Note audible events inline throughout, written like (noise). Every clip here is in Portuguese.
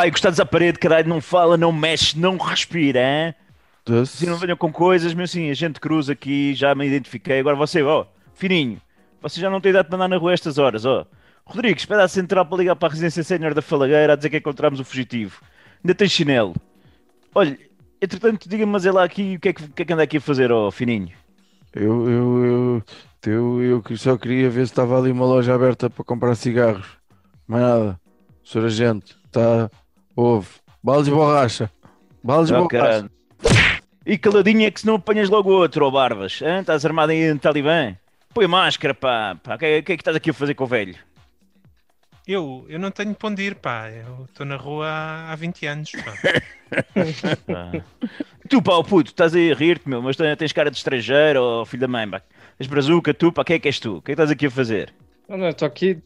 Pá, encostados à parede, caralho, não fala, não mexe, não respira, hein? Se não venham com coisas, meu assim, a gente cruza aqui, já me identifiquei. Agora você, ó, fininho, você já não tem idade para andar na rua a estas horas, ó. Rodrigues, pede à central para ligar para a residência sénior da Falagueira a dizer que encontramos o fugitivo. Ainda tem chinelo. Olha, entretanto, diga-me, mas é lá aqui, o que é que, o que é que anda aqui a fazer, ó, fininho? Eu, eu, eu, eu, eu só queria ver se estava ali uma loja aberta para comprar cigarros. Mais nada. Senhor agente, está. Houve. Balas de borracha. Balas de Oh, borracha. caralho. E caladinho é que se não apanhas logo outro, ó Barbas. hã? Estás armado no Talibã? Põe máscara, pá. pá. O que, é- o que é que estás aqui a fazer com o velho? Eu, eu não tenho para onde ir, pá. Eu estou na rua há, há 20 anos, pá. (laughs) Pá. Tu, pá, ó puto, estás aí a rir-te, meu, mas tens cara de estrangeiro, ó filho da mãe, pá. És brazuca, tu, pá, quem é que és tu? O que é que estás aqui a fazer? Não, não, eu tô aqui,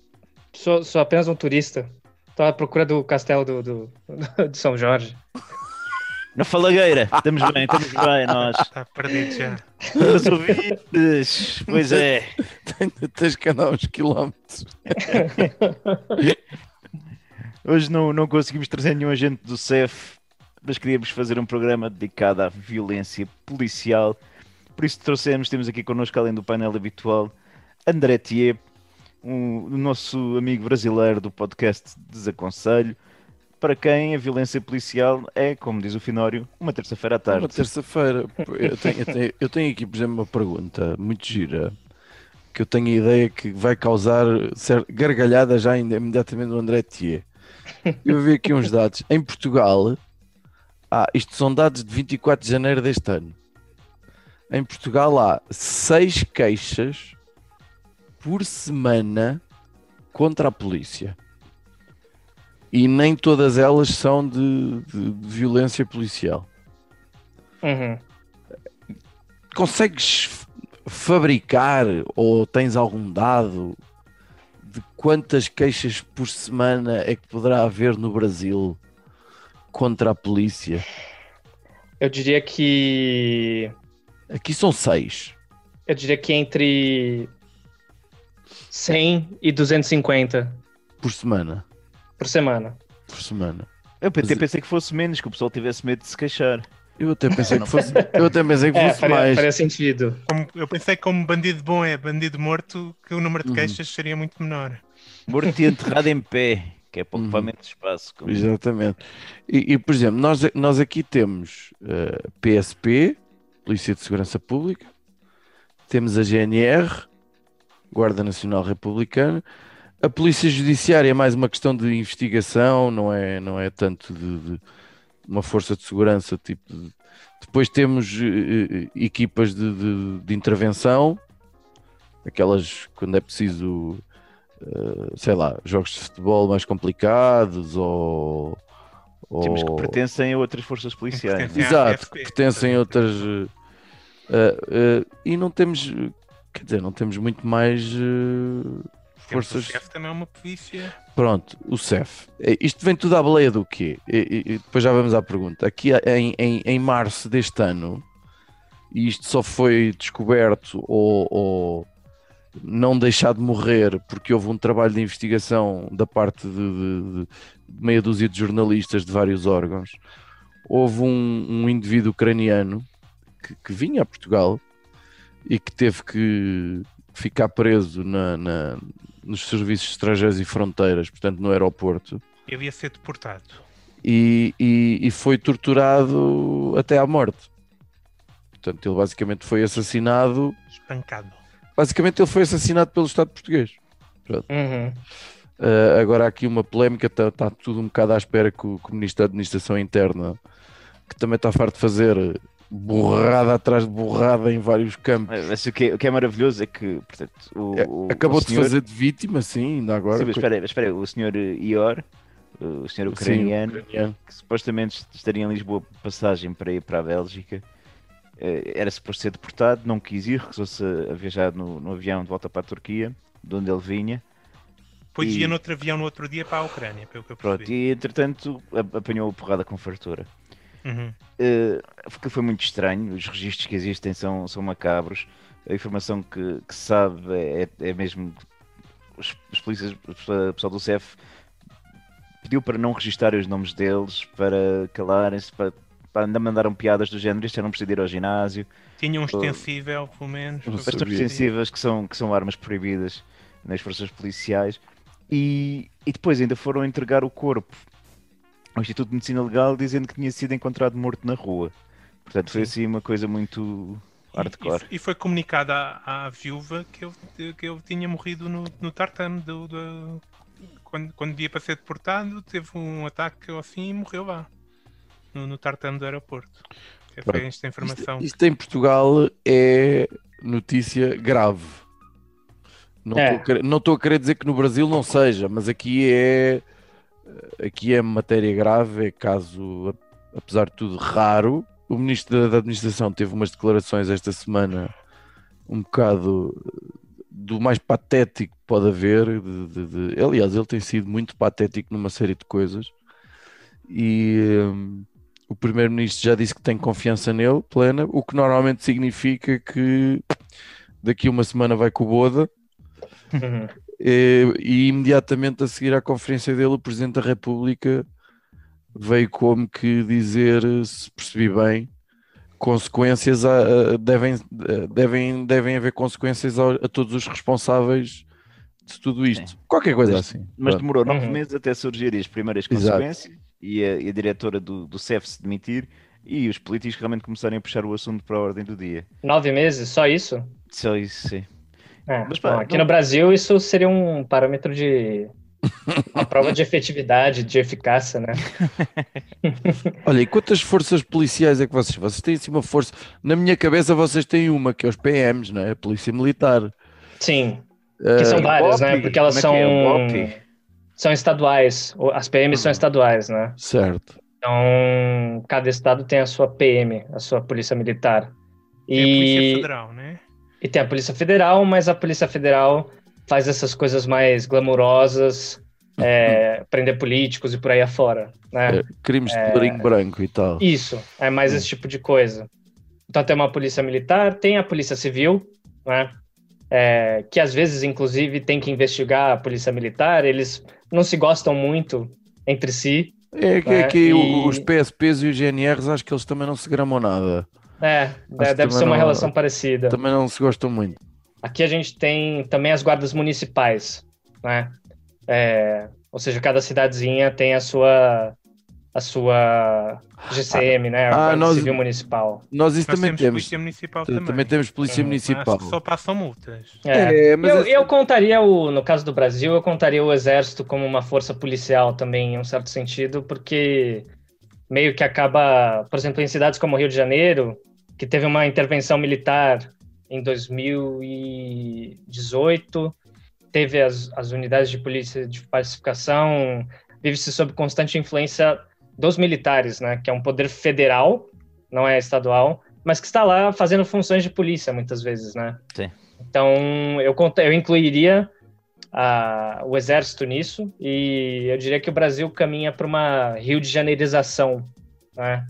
sou, sou apenas um turista. Tô à procura do castelo do, do, (laughs) de São Jorge. Na falagueira, estamos bem, estamos bem, nós. Está perdido já. Os ouvintes, pois é. Tens que andar uns quilómetros. Hoje não, não conseguimos trazer nenhum agente do CEF, mas queríamos fazer um programa dedicado à violência policial. Por isso trouxemos, temos aqui connosco, além do painel habitual, André Thier, um, o nosso amigo brasileiro do podcast Desaconselho, para quem a violência policial é, como diz o Finório, uma terça-feira à tarde. Uma terça-feira. Eu tenho, eu, tenho, eu tenho aqui, por exemplo, uma pergunta muito gira que eu tenho a ideia que vai causar gargalhada já ainda imediatamente no André Thier. Eu vi aqui uns dados. Em Portugal, ah, isto são dados de 24 de janeiro deste ano. Em Portugal há seis queixas por semana contra a polícia. E nem todas elas são de- de- de violência policial. Uhum. consegues fabricar ou tens algum dado de quantas queixas por semana é que poderá haver no Brasil contra a polícia? Eu diria que. Aqui são seis. Eu diria que entre 100 e 250 por semana. Por semana. Por semana. Eu até Mas- pensei que fosse menos, que o pessoal tivesse medo de se queixar. Eu até pensei que fosse, (laughs) eu até pensei que É, fosse faria, mais. faria sentido. Como- eu pensei que como bandido bom é bandido morto, que o número de Uhum. queixas seria muito menor. Morto e enterrado em pé, que é para Uhum. ocupamento de espaço. como- Exatamente. E, e, por exemplo, nós, nós aqui temos eh, PSP, Polícia de Segurança Pública, temos a GNR, Guarda Nacional Republicana, a Polícia Judiciária é mais uma questão de investigação, não é, não é tanto de, de uma força de segurança. Tipo de- Depois temos eh, eh, equipas de, de- de intervenção, aquelas quando é preciso eh, sei lá, jogos de futebol mais complicados ou. Temos que ou- pertencem a outras forças policiais. Pertencem à Exato, que pertencem a outras. eh, eh, e não temos, quer dizer, não temos muito mais Temos forças. O chefe também é uma polícia. Pronto, o CEF. Eh, Isto vem tudo à baleia do quê? E, e- depois já vamos à pergunta. Aqui em, em, em março deste ano, e isto só foi descoberto ou, ou não deixado de morrer porque houve um trabalho de investigação da parte de, de- de meia dúzia de jornalistas de vários órgãos. Houve um, um indivíduo ucraniano que, que vinha a Portugal e que teve que ficar preso na- na, nos serviços estrangeiros e fronteiras, portanto no aeroporto, Ele ia ser deportado. e, e- e foi torturado até à morte. Portanto, ele basicamente foi assassinado. Espancado. Basicamente, ele foi assassinado pelo Estado português. Uhum. Uh, agora há aqui uma polémica, está tá tudo um bocado à espera que o, que o Ministro da Administração Interna, que também está farto de fazer borrada atrás de borrada em vários campos, Mas o que, é, o que é maravilhoso é que, portanto, o, É, o- acabou o de senhor- fazer de vítima, sim, ainda agora. Sim, mas espera, mas espera o senhor Ior, o senhor Sim, ucraniano, ucraniano. que supostamente estaria em Lisboa por passagem para ir para a Bélgica, eh, era suposto ser deportado, não quis ir, recusou-se a viajar no, no avião de volta para a Turquia. de onde ele vinha. Depois E- ia noutro avião no outro dia para a Ucrânia, pelo que eu Pronto, percebi. e entretanto apanhou a porrada com fartura. Uhum. Eh, porque foi muito estranho, os registros que existem são, são macabros. A informação que, que se sabe é, é mesmo que os, os polícias, o pessoal do CEF pediu para não registar os nomes deles, para calarem-se, para, para ainda mandaram piadas do género, isto era não precisa ir ao ginásio. Tinha um extensível, pelo menos. Que percebi. extensivas que são, que são armas proibidas nas forças policiais e, e depois ainda foram entregar o corpo ao Instituto de Medicina Legal dizendo que tinha sido encontrado morto na rua. Portanto, foi assim uma coisa muito hardcore. E, e foi comunicado à, à viúva que ele, que ele tinha morrido no, no tartame do, do- quando, quando ia para ser deportado, teve um ataque assim e morreu lá. No, no tartame do aeroporto. Foi Pronto. esta informação. Isto, isto em Portugal é notícia grave. Não É. estou a querer- não estou a querer dizer que no Brasil não seja, mas aqui é aqui é matéria grave, é caso, apesar de tudo, raro. O Ministro da- Administração teve umas declarações esta semana um bocado do mais patético que pode haver. de- de- de- Aliás, ele tem sido muito patético numa série de coisas. E hum, o Primeiro-Ministro já disse que tem confiança nele, plena, o que normalmente significa que daqui uma semana vai com o Boda. Uhum. E, e imediatamente a seguir à conferência dele, o Presidente da República veio como que dizer, se percebi bem, consequências a- a- devem, devem, devem haver consequências ao- a, todos os responsáveis de tudo isto. Qualquer coisa Mas- assim. Mas demorou nove Uhum. meses até surgirem as primeiras Exato. consequências e a, e a diretora do, do CEF se demitir e os políticos realmente começarem a puxar o assunto para a ordem do dia. Nove meses, só isso? Só isso, sim. É, Mas, pá, aqui não- no Brasil isso seria um parâmetro de uma (laughs) prova de efetividade, de eficácia, né? (laughs) Olha, e quantas forças policiais é que vocês? Vocês têm assim uma força. Na minha cabeça vocês têm uma, que é os PMs, não é? A Polícia Militar. Sim, Eh, que são e o várias, né? Porque elas Como é é? São são estaduais. As PMs são Uhum. estaduais, né? certo. Então, cada estado tem a sua PM, a sua polícia militar. É a Polícia E, Federal, né? E tem a Polícia Federal, mas a Polícia Federal faz essas coisas mais glamurosas, é, (laughs) prender políticos e por aí afora, né? É, crimes de colorinho branco e tal. Isso, é mais esse tipo de coisa. Então tem uma polícia militar, tem a polícia civil, né? É, que às vezes, inclusive, tem que investigar a polícia militar. Eles não se gostam muito entre si. É que, É, é que e- os PSPs e os GNRs acho que eles também não se gramam nada. É, que deve ser uma não- relação parecida. Também não se gostam muito. Aqui a gente tem também as guardas municipais, né? É, ou seja, cada cidadezinha tem a sua a sua GCM, né? A ah, Guarda nós- Civil Municipal. Nós isso Nós também temos temos. Polícia Municipal Também. também. temos Polícia Mas Municipal. só passam multas. É. É, mas eu, eu contaria o, no caso do Brasil, eu contaria o exército como uma força policial também, em um certo sentido, porque meio que acaba, por exemplo, em cidades como Rio de Janeiro, que teve uma intervenção militar em 2018, teve as, as unidades de polícia de pacificação, vive-se sob constante influência dos militares, né, que é um poder federal, não é estadual, mas que está lá fazendo funções de polícia muitas vezes, né? Sim. Então, eu, eu incluiria a- o exército nisso e eu diria que o Brasil caminha para uma Rio de Janeirização, né?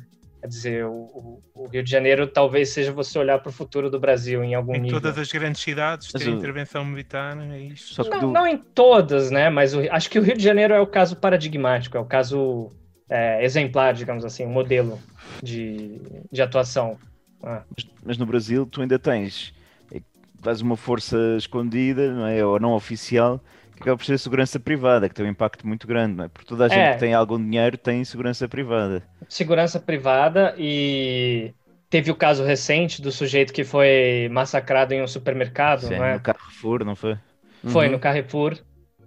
Quer dizer, o, o- Rio de Janeiro talvez seja você olhar para o futuro do Brasil em algum Em nível. todas as grandes cidades ter o- intervenção militar, é isto. Só que Não, do- não em todas, né? Mas o- acho que o Rio de Janeiro é o caso paradigmático, é o caso é, exemplar, digamos assim, um modelo de, de atuação. Ah, Mas, mas no Brasil tu ainda tens é, quase uma força escondida, não é? Ou não oficial, que acaba por ser a segurança privada, que tem um impacto muito grande, não é? Porque toda a gente É. que tem algum dinheiro tem segurança privada. segurança privada e teve o caso recente do sujeito que foi massacrado em um supermercado, Sim, né? No Carrefour, não foi? Foi Uhum. no Carrefour,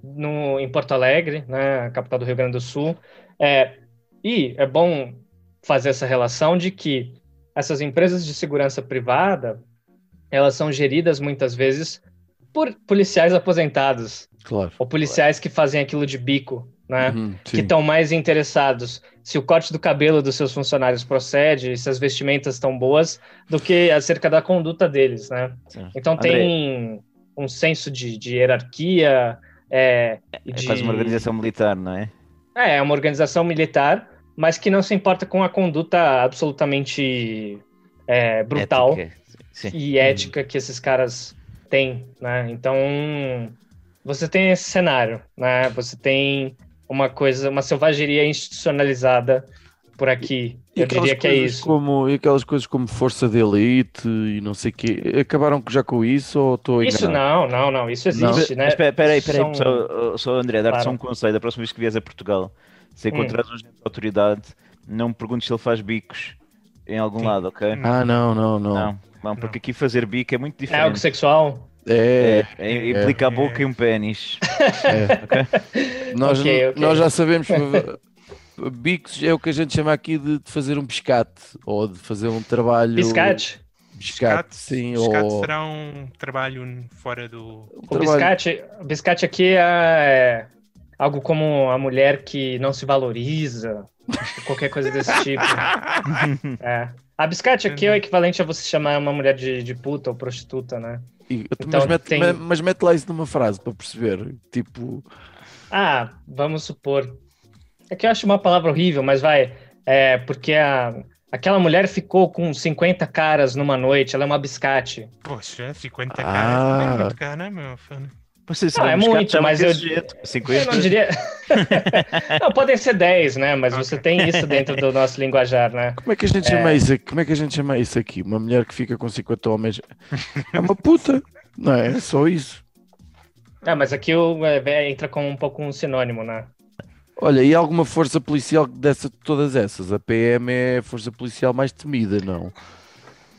no, em Porto Alegre, né, capital do Rio Grande do Sul. É, e é bom fazer essa relação de que essas empresas de segurança privada, elas são geridas muitas vezes por policiais aposentados Claro. ou policiais que fazem aquilo de bico, né? Uhum, que estão mais interessados se o corte do cabelo dos seus funcionários procede, se as vestimentas estão boas, do que acerca da conduta deles, né? Sim. Então André, tem um senso de, de hierarquia. É, É de... quase uma organização militar, não é? É, é uma organização militar, mas que não se importa com a conduta absolutamente é, brutal Ética. Sim. e ética que esses caras têm, né? Então, você tem esse cenário, né? Você tem uma coisa, uma selvageria institucionalizada por aqui. E Eu diria que é isso. Como, e aquelas coisas como força de elite e não sei o quê, acabaram já com isso ou estou Isso enganado? não, não, não. Isso Não. existe, né? Mas espera aí, espera aí, São- só, só André, dar-te só Claro. um conselho. Da próxima vez que vieres a Portugal, se encontrares um agente de autoridade, não me perguntes se ele faz bicos em algum Sim. lado, ok? Ah, não, não, não. Não, não, porque aqui fazer bico é muito É algo diferente. sexual? É, É, é, implica a boca e um pênis. é. Nós, Ok, ok. nós já sabemos. Bicos é o que a gente chama aqui de, de fazer um biscate ou de fazer um trabalho. Biscate? Biscate, sim. biscate ou... será um trabalho fora do. um O trabalho- biscate, o biscate aqui é algo como a mulher que não se valoriza, qualquer coisa desse tipo. (laughs) É. A biscate aqui é o equivalente a você chamar uma mulher de, de puta ou prostituta, né? E- Então, mas, mete, tem- mas- mas mete lá isso numa frase para perceber. Tipo, Ah, vamos supor. É que eu acho uma palavra horrível, mas vai. É porque a, aquela mulher ficou com 50 caras numa noite, ela é uma biscate. Poxa, 50 Ah. caras. É muito caro, né, meu? Vocês Não, é muito, mas eu- jeito. Eu 50. não diria. (laughs) não, podem ser 10, né? Mas você tem isso dentro do nosso linguajar, né? como é que a gente chama isso aqui? Como é que a gente chama isso aqui? Uma mulher que fica com 50 homens é uma puta, não é? É só isso. Ah, mas aqui o, é, entra como um pouco um sinônimo, né? Olha, e alguma força policial dessa todas essas? A PM é a força policial mais temida, não?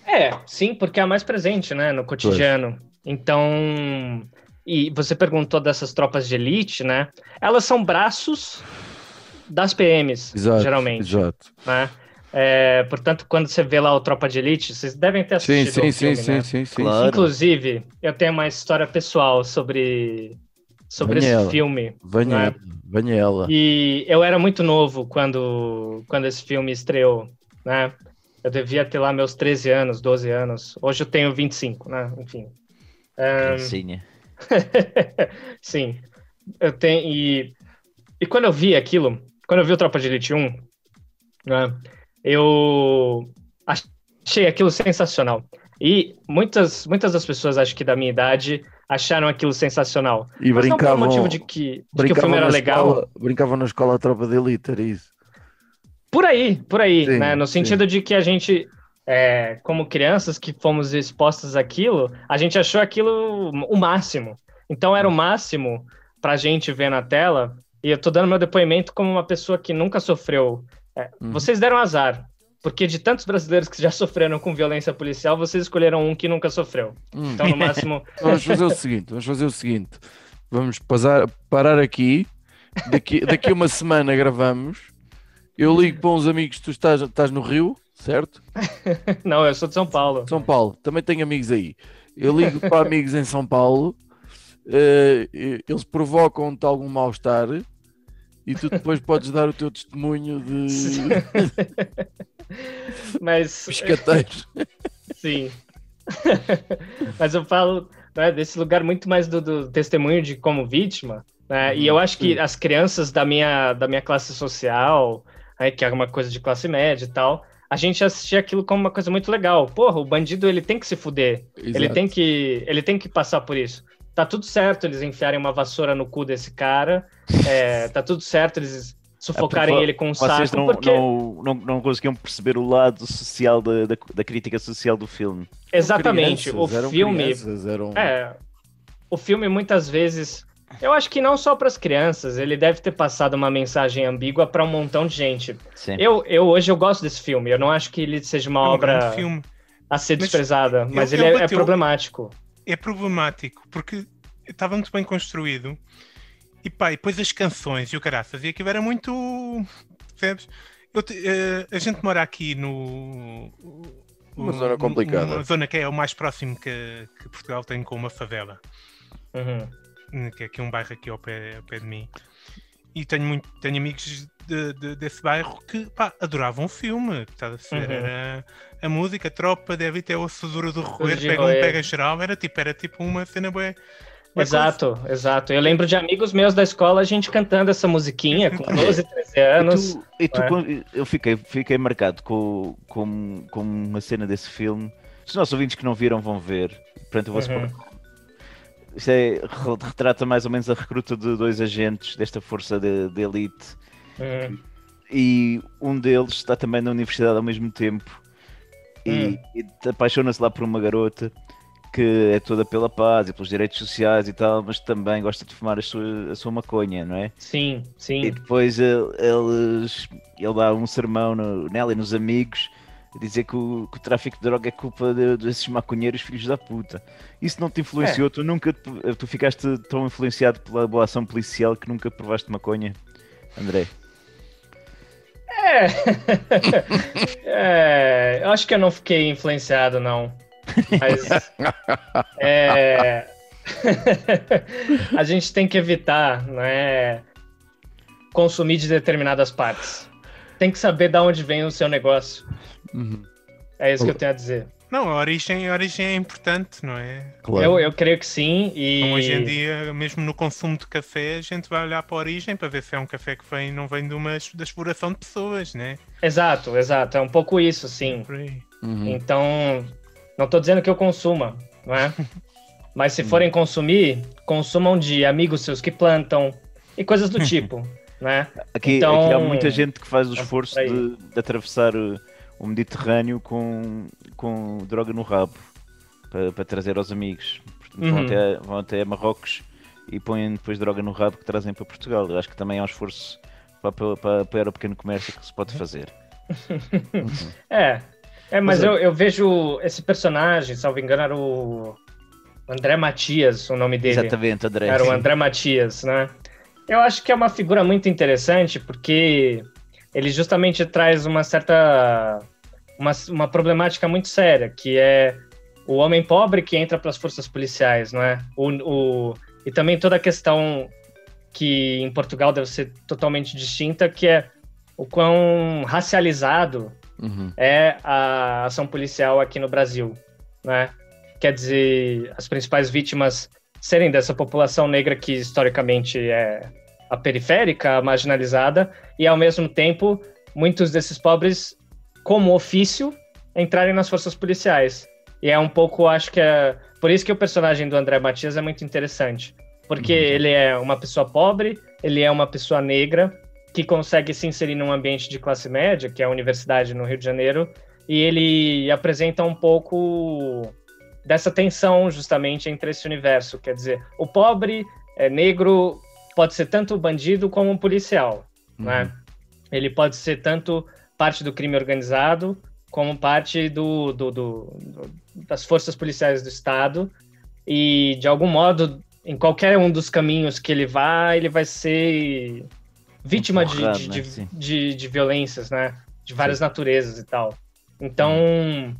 É, sim, porque é a mais presente, né, no cotidiano. Então, e você perguntou dessas tropas de elite, né? Elas são braços das PMs, Exato. geralmente, Exato. né? É, portanto, quando você vê lá o Tropa de Elite, vocês devem ter Sim, assistido sim, o sim, filme, sim, né? sim, sim. Claro. Inclusive, eu tenho uma história pessoal sobre sobre Daniela. esse filme. Venha Né? E eu era muito novo quando, quando esse filme estreou, né? Eu devia ter lá meus 13 anos, 12 anos. Hoje eu tenho 25, né? Enfim. Ahn, Criancinha. (laughs) Sim. Eu tenho. E, e quando eu vi aquilo, quando eu vi o Tropa de Elite 1, né, eu achei aquilo sensacional. E muitas, muitas das pessoas, acho que da minha idade, acharam aquilo sensacional. E Mas brincavam, motivo de que, de que o filme era legal. escola, brincavam na escola tropa de elite, era isso. Por aí, por aí, Sim, né? No sim. sentido de que a gente, é, como crianças que fomos expostas àquilo, a gente achou aquilo o máximo. Então era o máximo pra gente ver na tela. E eu tô dando meu depoimento como uma pessoa que nunca sofreu. é, Uhum. Vocês deram azar. Porque de tantos brasileiros que já (laughs) sofreram com violência policial, vocês escolheram um que nunca sofreu. Hum. Então, no máximo, (laughs) Vamos fazer o seguinte, vamos fazer o seguinte. Vamos pasar, parar aqui. Daqui, daqui uma semana gravamos. Eu ligo para uns amigos, tu estás, estás no Rio, certo? (laughs) não, eu sou de São Paulo. São Paulo, também tenho amigos aí. Eu ligo para amigos em São Paulo, eh, eles provocam-te algum mal-estar e tu depois podes dar o teu testemunho de (laughs) Mas (laughs) pescateiros. Sim. Mas eu falo né, desse lugar muito mais do, do testemunho de como vítima, né? E eu acho que as crianças da minha, da minha classe social, né, que é uma coisa de classe média e tal, a gente assistia aquilo como uma coisa muito legal. Porra, o bandido ele tem que se fuder. Ele tem que, ele tem que passar por isso. Tá tudo certo eles enfiarem uma vassoura no cu desse cara. é, tá tudo certo eles sufocarem vo- ele com um Vocês saco. não, porque... não, não, não conseguiam perceber o lado social da, da, da crítica social do filme. Exatamente. Crianças, o eram filme. crianças, eram... É, o filme muitas vezes, eu acho que não só para as crianças, ele deve ter passado uma mensagem ambígua para um montão de gente. Sim. Eu, eu hoje eu gosto desse filme, eu não acho que ele seja uma É um obra a ser Mas desprezada, mas ele ele é, é bateu- problemático. É problemático porque estava muito bem construído. E pá, e depois as canções e o caraças, e aquilo era muito. Percebes? Eu te- eh, a gente mora aqui no. Uma zona complicada. Uma zona que é o mais próximo que, que Portugal tem com uma favela. Uhum. Hum, que é aqui um bairro aqui ao pé, ao pé de mim. e tenho, muito, tenho amigos de, de- desse bairro que pá, adoravam o filme. Estás a? Uhum. Era a música, a tropa, deve ter a ossadura do roer, pega um, pega geral. Era tipo, era tipo uma cena bué. bué Exato, exato. Eu lembro de amigos meus da escola, a gente cantando essa musiquinha com (laughs) 12, 13 anos. E tu, e tu é? eu fiquei, fiquei marcado com, com, com uma cena desse filme. Os nossos ouvintes que não viram vão ver. Portanto, eu vou Uhum. Isto é, re- retrata mais ou menos a recruta de dois agentes desta força de, de elite. Hum, E um deles está também na universidade ao mesmo tempo. E, Hum. e apaixona-se lá por uma garota que é toda pela paz e pelos direitos sociais e tal, mas também gosta de fumar a sua, a sua maconha, não é? sim, E sim. depois ele, eles, ele dá um sermão no, nela e nos amigos dizer que o, que o tráfico de droga é culpa de- desses maconheiros filhos da puta. Isso não te influenciou? Tu nunca tu ficaste tão influenciado pela boa ação policial que nunca provaste maconha, André? É. (laughs) É, eu acho que eu não fiquei influenciado, não. Mas. é, (laughs) a gente tem que evitar, né? Consumir de determinadas partes. Tem que saber de onde vem o seu negócio. Uhum. É isso que eu tenho a dizer. Não, a origem, a origem é importante, não é? Claro. Eu, eu creio que sim. E... Como hoje em dia, mesmo no consumo de café, a gente vai olhar para a origem para ver se é um café que vem, não vem de uma da exploração de pessoas, né? Exato, exato. É um pouco isso, sim. Uhum. Então, não estou dizendo que eu consuma, não é? (laughs) Mas se forem consumir, consumam de amigos seus que plantam e coisas do (laughs) tipo, né? Aqui, Então- aqui há muita gente que faz o É esforço de, de atravessar o, o Mediterrâneo com, com droga no rabo para, para trazer aos amigos. Portanto, vão, Uhum. até, vão até Marrocos e põem depois droga no rabo que trazem para Portugal. Eu acho que também é um esforço para, para, para, para o pequeno comércio que se pode fazer. (laughs) É, é mas é- eu, eu vejo esse personagem, salvo engano, era o André Matias, o nome dele. Exatamente, André. Era o. André Matias, né? Eu acho que é uma figura muito interessante porque ele justamente traz uma certa uma, uma problemática muito séria, que é o homem pobre que entra para as forças policiais, não é? O, o, e também toda a questão que em Portugal deve ser totalmente distinta, que é o quão racializado Uhum. é a ação policial aqui no Brasil, né? Quer dizer, as principais vítimas serem dessa população negra que historicamente é a periférica, a marginalizada, e ao mesmo tempo muitos desses pobres, como ofício, entrarem nas forças policiais. E é um pouco, acho que é por isso que o personagem do André Matias é muito interessante, porque Uhum. ele é uma pessoa pobre, ele é uma pessoa negra que consegue se inserir num ambiente de classe média, que é a universidade no Rio de Janeiro, e ele apresenta um pouco dessa tensão justamente entre esse universo, quer dizer, o pobre é, negro pode ser tanto bandido como um policial, né? Ele pode ser tanto parte do crime organizado como parte do, do- do- das forças policiais do Estado e de algum modo em qualquer um dos caminhos que ele vá ele vai ser vítima de, Empurrado, de, né? de, Sim. de- de violências, né? De várias naturezas e tal. Então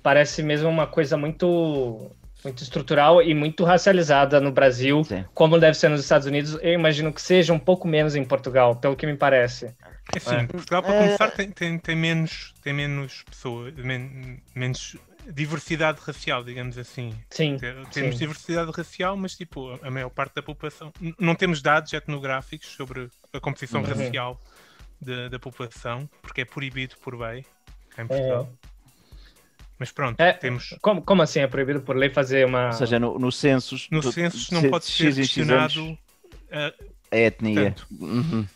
parece mesmo uma coisa muito muito estrutural e muito racializada no Brasil, Sim. como deve ser nos Estados Unidos. Eu imagino que seja um pouco menos em Portugal, pelo que me parece. É assim, É. Portugal, para É. começar, tem, tem, tem menos, tem menos pessoas, men- menos diversidade racial, digamos assim. Sim. Te- Temos sim. diversidade racial, mas tipo, a maior parte da população. Não temos dados etnográficos sobre a composição Uhum. racial da, da população, porque é proibido por lei em É. Mas pronto, É, temos. Como, como assim é proibido por lei fazer uma. Ou seja, no, no censos, No censos não pode ser X em X anos, questionado. ah, a etnia. tanto. Uhum.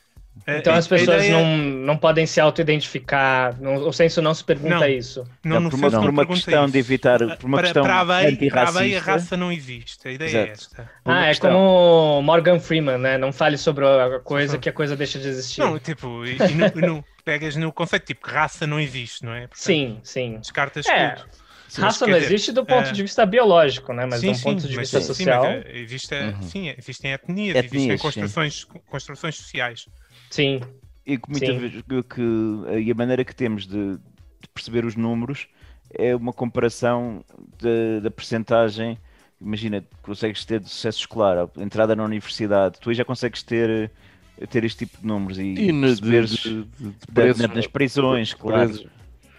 A- Então as pessoas ideia- não, não podem se auto-identificar. O censo não se pergunta Não. isso. Não, Não, por uma, por uma questão isso. de evitar, por uma para, questão para a lei, para a lei, a antirracista, raça não existe. A ideia é Exato. esta. por uma Ah, é questão- como Morgan Freeman, né? Não fale sobre a coisa que a coisa deixa de existir. Não, tipo, e, e no, e no- pegas no conceito, tipo, que raça não existe, não é? Portanto, sim, sim. Descartas É, tudo. Raça quer não dizer, existe do ponto é- de vista biológico, né? Mas sim, de um ponto de mas vista sim, social. eh, existe, Uhum. sim, existem etnias, Etnias, existem sim. construções, construções sociais. Sim, E que muitas Sim. vezes que, e a maneira que temos de, de perceber os números é uma comparação da- da percentagem. Imagina, consegues ter de sucesso escolar, entrada na universidade, tu aí já consegues ter ter este tipo de números e, E perceberes de- de- de nas prisões, claro. presos.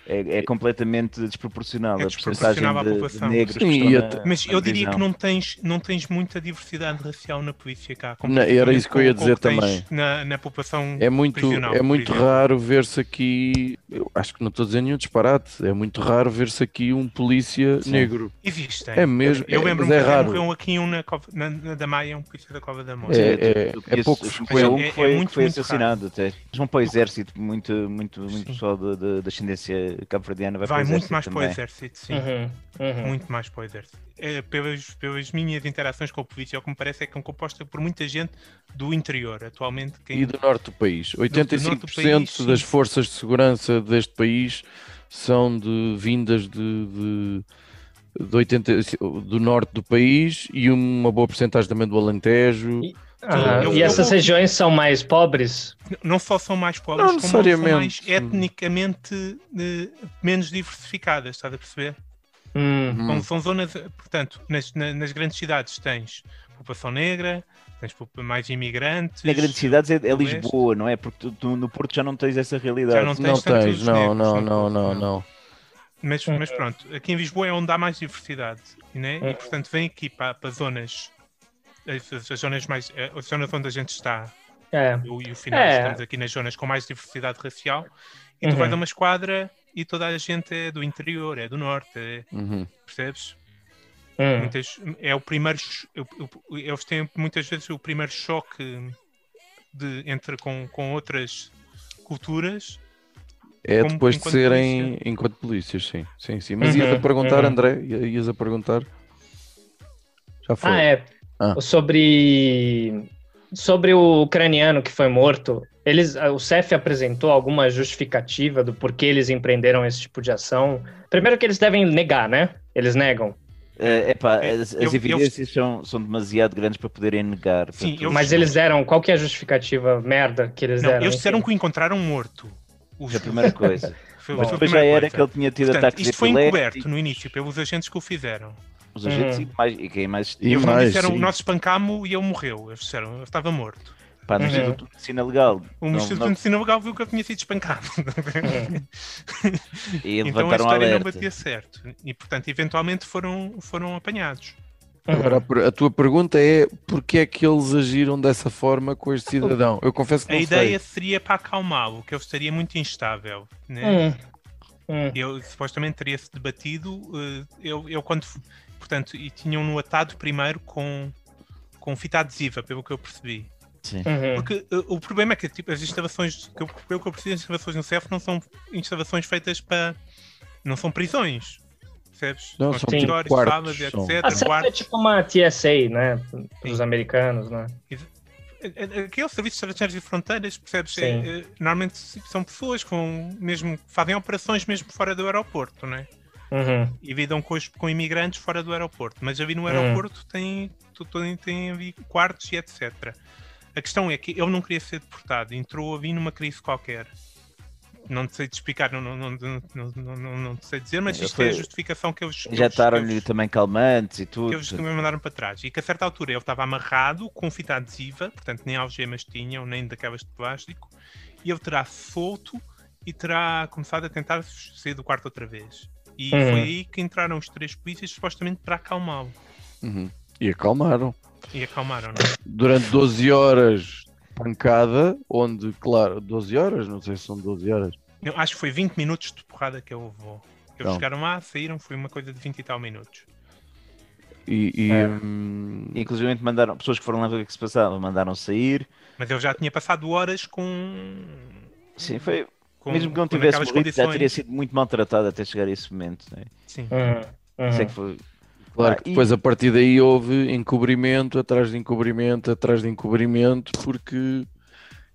É, é completamente desproporcional É a desproporcional porcentagem à de, de população. negros Sim, e até- na- Mas eu diria que não tens, não tens muita diversidade racial na polícia cá. Não, era isso que eu ia dizer também. Na, na população É muito, é muito raro ver-se aqui. Eu acho que não estou a dizer nenhum disparate. É muito raro ver-se aqui um polícia Sim. negro. Existem. É mesmo, Eu é- lembro-me mas é que raro. morreu aqui um na, Cova- na, na da Maia, um polícia da Cova da Morte. É, é- eu- eu é conheço- pouco eu frequente. um É- que é foi, muito, que foi muito assassinado até. Eles vão para o exército, muito, muito, muito Sim. pessoal de, de, de ascendência cabo-verdiana vai, Vai muito mais para o também. exército, sim. Uhum, uhum. Muito mais para o exército. É, pelas, pelas minhas interações com a polícia, o que me parece é que é composta por muita gente do interior. Atualmente, quem... E do norte do país. norte do 85% país, das sim. forças de segurança deste país são de vindas de, de, de 80, do norte do país e uma boa porcentagem também do Alentejo. E- Aham. eu- E eu essas vou- regiões são mais pobres? não só são mais pobres, Não como são mais etnicamente eh, menos diversificadas, estás a perceber? Hum. Hum. São, zonas, portanto, nas, na- nas grandes cidades tens população negra, tens mais imigrantes. Na grandes cidades é, é. Lisboa, não é? Porque tu, tu no Porto já não tens essa realidade. Já não tens Não tens, não, negros, não, não. não, não, Não. não. Mas, mas pronto, aqui em Lisboa é onde há mais diversidade, né? Uhum. E portanto vem aqui para, para zonas, as, as zonas mais, eh, as zonas onde a gente está, É. eu e o final, É. estamos aqui nas zonas com mais diversidade racial, e tu Uhum. vais a uma esquadra e toda a gente é do interior, é do norte, é- Uhum. percebes? Hum. Muitas, é o primeiro, eles têm muitas vezes o primeiro choque de, entre com, com outras culturas. É Como- depois de serem enquanto polícias, sim, sim, sim. Mas ias a Uhum, perguntar, uhum. André, ias a perguntar? Já foi. Ah, é. Ah. Sobre sobre o ucraniano que foi morto, eles, o CEF apresentou alguma justificativa do porquê eles empreenderam esse tipo de ação? Primeiro que eles devem negar, né? Eles negam. É, epá, É, as, as eu- eu- evidências são, são demasiado grandes para poderem negar. Sim, eu- Mas eles deram, qual que é a justificativa merda que eles Não, deram? eles disseram que o encontraram morto. Os- é a primeira coisa. (laughs) foi, Mas depois já primeira era coisa. que ele tinha tido Portanto, ataques isto foi encoberto no início pelos agentes que o fizeram. Os agentes Uhum. e, mais, e quem mais. E eles não mais, disseram, sim. nós espancámos e ele morreu. Eles disseram, ele estava morto. Pá, no Uhum. Instituto de Medicina Legal. O Não- Instituto não- de Medicina Legal viu que ele tinha sido espancado. (laughs) E então a história não alerta. batia certo. E, portanto, eventualmente foram, foram apanhados. Agora, a a tua pergunta é porque é que eles agiram dessa forma com este cidadão? Eu confesso que A não ideia sei. seria para acalmá-lo, que ele estaria muito instável. Né? Hum. Hum. Ele supostamente teria-se debatido. eh, eu, eu quando. Portanto, e tinham-no atado primeiro com, com fita adesiva, pelo que eu percebi. Sim. Uhum. Porque eh, o problema é que tipo, as instalações, que eu, pelo que eu percebi, as instalações no CEF não são instalações feitas para. não são prisões. Percebes? Não, São escritórios, quartos, salas, são- etc. A CEF é tipo uma TSA, né? Dos americanos, né? Aqueles serviços estrangeiros e fronteiras, percebes? É, é, normalmente são pessoas que vão mesmo, fazem operações mesmo fora do aeroporto, não é? Uhum. E lidam com, os- com imigrantes fora do aeroporto. Mas ali no aeroporto tem, tu- tem, tem ali quartos e etc. A questão é que ele não queria ser deportado, entrou ali numa crise qualquer. Não te sei te explicar, não, não, não, não, não, não, te sei dizer, mas isto é a justificação que eles, eles- Injetaram-lhe eles- também calmantes e que tudo. eles que me mandaram para trás. E que a certa altura ele estava amarrado com fita adesiva, portanto nem algemas tinham, nem daquelas de plástico, e ele terá solto e terá começado a tentar sair do quarto outra vez. E Uhum. foi aí que entraram os três polícias supostamente para acalmá-lo. Uhum. E acalmaram. E acalmaram, não é? Durante 12 horas de pancada, onde, claro, 12 horas, não sei se são 12 horas. Eu acho que foi 20 minutos de porrada que ele levou. Eles Então. chegaram lá, saíram, foi uma coisa de 20 e tal minutos. E, e, É. hum, Inclusive mandaram, pessoas que foram lá ver o que se passava, mandaram sair. Mas ele já tinha passado horas com. Sim, foi. Com mesmo que não tivesse morrido, já teria sido muito maltratado até chegar a esse momento. Né? Sim. Uhum. Isso é que foi. claro Ah, que e- depois a partir daí houve encobrimento atrás de encobrimento atrás de encobrimento, porque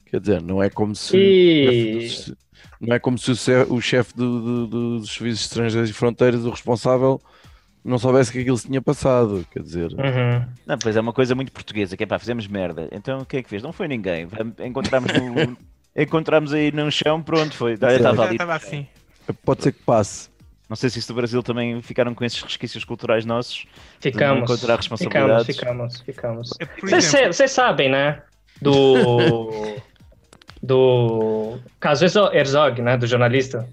quer dizer, não é como se E- não é como se o, o chefe do- do- do- dos serviços estrangeiros e fronteiras, o responsável, não soubesse que aquilo se tinha passado. Quer dizer, Uhum. Não, pois é uma coisa muito portuguesa, que é pá, fizemos merda. Então quem é que fez? Não foi ninguém. Encontramos, no, (laughs) encontramos aí num chão, pronto, foi. Estava ali. estava assim. pode ser que passe. Não sei se isso do Brasil também ficaram com esses resquícios culturais nossos. Ficamos. encontrar Ficamos, responsabilidades. ficamos, ficamos. É, por Vocês vocês sabem, né? do do caso Herzog, né, do jornalista.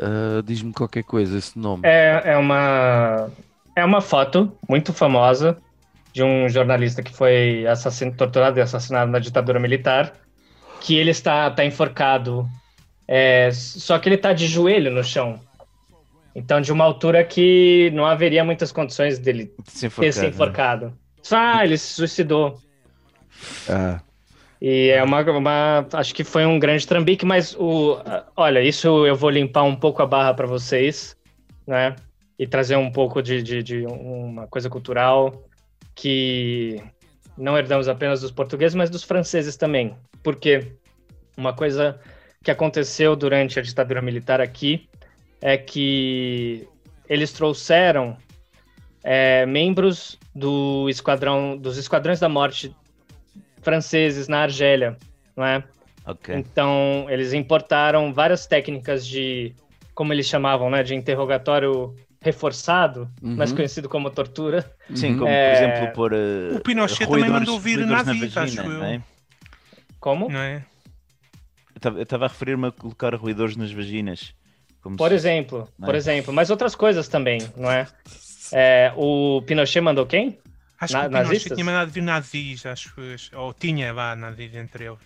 Uh, Diz-me qualquer coisa esse nome. É, é uma é uma foto muito famosa de um jornalista que foi assassin, torturado e assassinado na ditadura militar, que ele está, está enforcado, é, só que ele está de joelho no chão. Então, de uma altura que não haveria muitas condições dele se ter se enforcado. Ah, ele se suicidou. Ah. E é uma, uma, Acho que foi um grande trambique, mas o. Olha, isso eu vou limpar um pouco a barra para vocês, né? E trazer um pouco de, de, de, uma coisa cultural que não herdamos apenas dos portugueses, mas dos franceses também. Porque uma coisa que aconteceu durante a ditadura militar aqui é que eles trouxeram é, membros do esquadrão, dos esquadrões da morte franceses na Argélia, não é? Okay. Então, eles importaram várias técnicas de, como eles chamavam, né, de interrogatório reforçado, uhum. mais conhecido como tortura. Sim, como é... por exemplo por uh, o Pinochet também mandou vir nazis, na acho eu. É? Como? Não é? Eu estava a referir-me a colocar ruidores nas vaginas. por se... exemplo, é? por exemplo, mas outras coisas também, não é? é o Pinochet mandou quem? Acho Na, que o Pinochet nazistas? tinha mandado vir nazis, acho ou tinha vá nazis entre eles.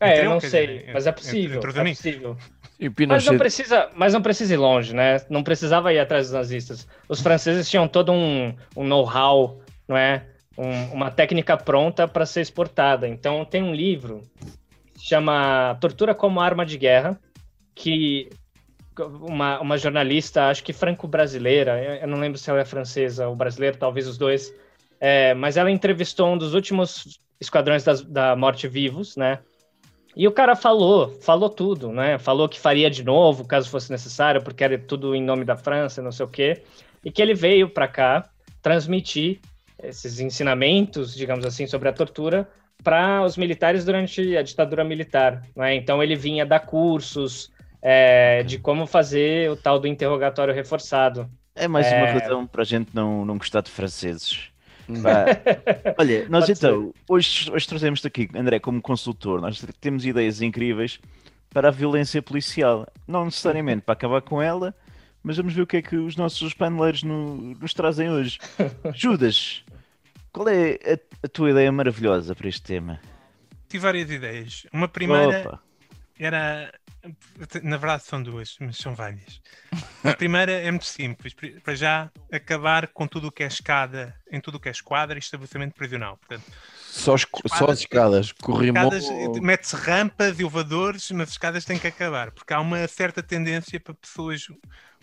É, entre eu não sei, dizer, mas é possível. Entre, entre é possível. Pinochet... Mas não precisa, mas não precisa ir longe, né? Não precisava ir atrás dos nazistas. Os franceses tinham todo um, um know-how, não é? Um, uma técnica pronta para ser exportada. Então tem um livro chama Tortura como Arma de Guerra, que uma, uma jornalista, acho que franco-brasileira, eu não lembro se ela é francesa ou brasileira, talvez os dois, é, mas ela entrevistou um dos últimos esquadrões das, da morte vivos, né? E o cara falou, falou tudo, né? Falou que faria de novo, caso fosse necessário, porque era tudo em nome da França, não sei o quê. E que ele veio para cá transmitir esses ensinamentos, digamos assim, sobre a tortura para os militares durante a ditadura militar. Né? Então ele vinha dar cursos é, de como fazer o tal do interrogatório reforçado. É mais é... uma razão para a gente não, não gostar de franceses. (laughs) Olha, nós Pode então, hoje, hoje trazemos aqui, André, como consultor, nós temos ideias incríveis para a violência policial. Não necessariamente para acabar com ela, mas vamos ver o que é que os nossos paneleiros no, nos trazem hoje. (laughs) Judas, qual é a, a, tua ideia maravilhosa para este tema? Tive várias ideias. Uma primeira Opa. era. Na verdade, são duas, mas são várias. A (laughs) primeira é muito simples. Para já, acabar com tudo o que é escada, em tudo o que é esquadra e estabelecimento prisional. Portanto, só, escadas, só as escadas, corrimão... Mete-se rampas e elevadores, mas as escadas têm que acabar, porque há uma certa tendência para pessoas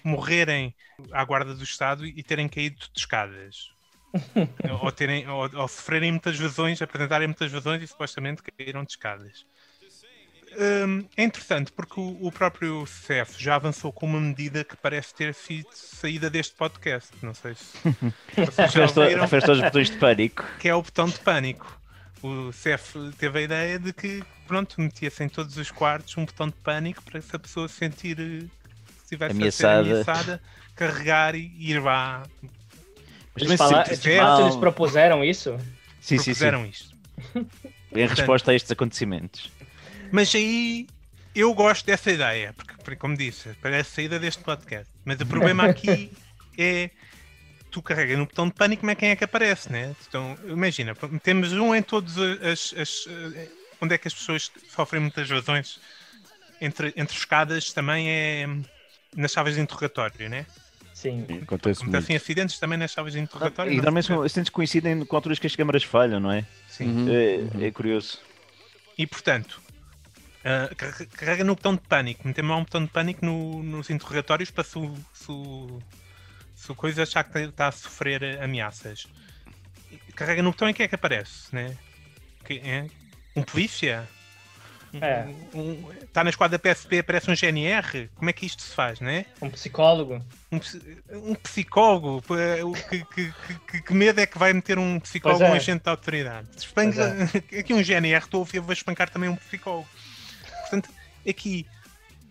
morrerem à guarda do Estado e terem caído de escadas. Ou, terem, ou, ou, sofrerem muitas lesões, apresentarem muitas lesões e supostamente caíram de escadas. Hum, é interessante porque o, o, próprio CEF já avançou com uma medida que parece ter sido saída deste podcast. Não sei se já viram. os botões de pânico. Que é o botão de pânico. O CEF teve a ideia de que, pronto, metia-se em todos os quartos um botão de pânico para se a pessoa sentir se estivesse ameaçada. a ser ameaçada, carregar e ir lá eles, fala, de fato, eles propuseram isso? Sim, propuseram sim, sim. isto. Em resposta a estes acontecimentos. Mas aí eu gosto dessa ideia, porque, como disse, parece saída deste podcast. Mas o problema aqui é tu carregas no botão de pânico, mas quem é que aparece, né? Então, imagina, temos um em todos as, as, eh, onde é que as pessoas sofrem muitas razões entre, entre escadas também é nas chaves de interrogatório, né? Sim. Acontece Acontecem acidentes também nas chaves de interrogatório. E normalmente são acidentes coincidem com alturas que as câmaras falham, não é? Sim. Uhum. É, uhum. é, curioso. E portanto, uh, carrega no botão de pânico. Metem lá um botão de pânico no, nos interrogatórios para se, se, se o coisa achar que está a sofrer ameaças. Carrega no botão e quem é que aparece? Né? Que, é? Um polícia? É. Um, tá na esquadra PSP, aparece um GNR. Como é que isto se faz, né? Um psicólogo. Um, um psicólogo. Que, que, que, que, medo é que vai meter um psicólogo, é. um agente da autoridade? Espanca, é. (laughs) Aqui um GNR, estou a ouvir, vou espancar também um psicólogo. Portanto, aqui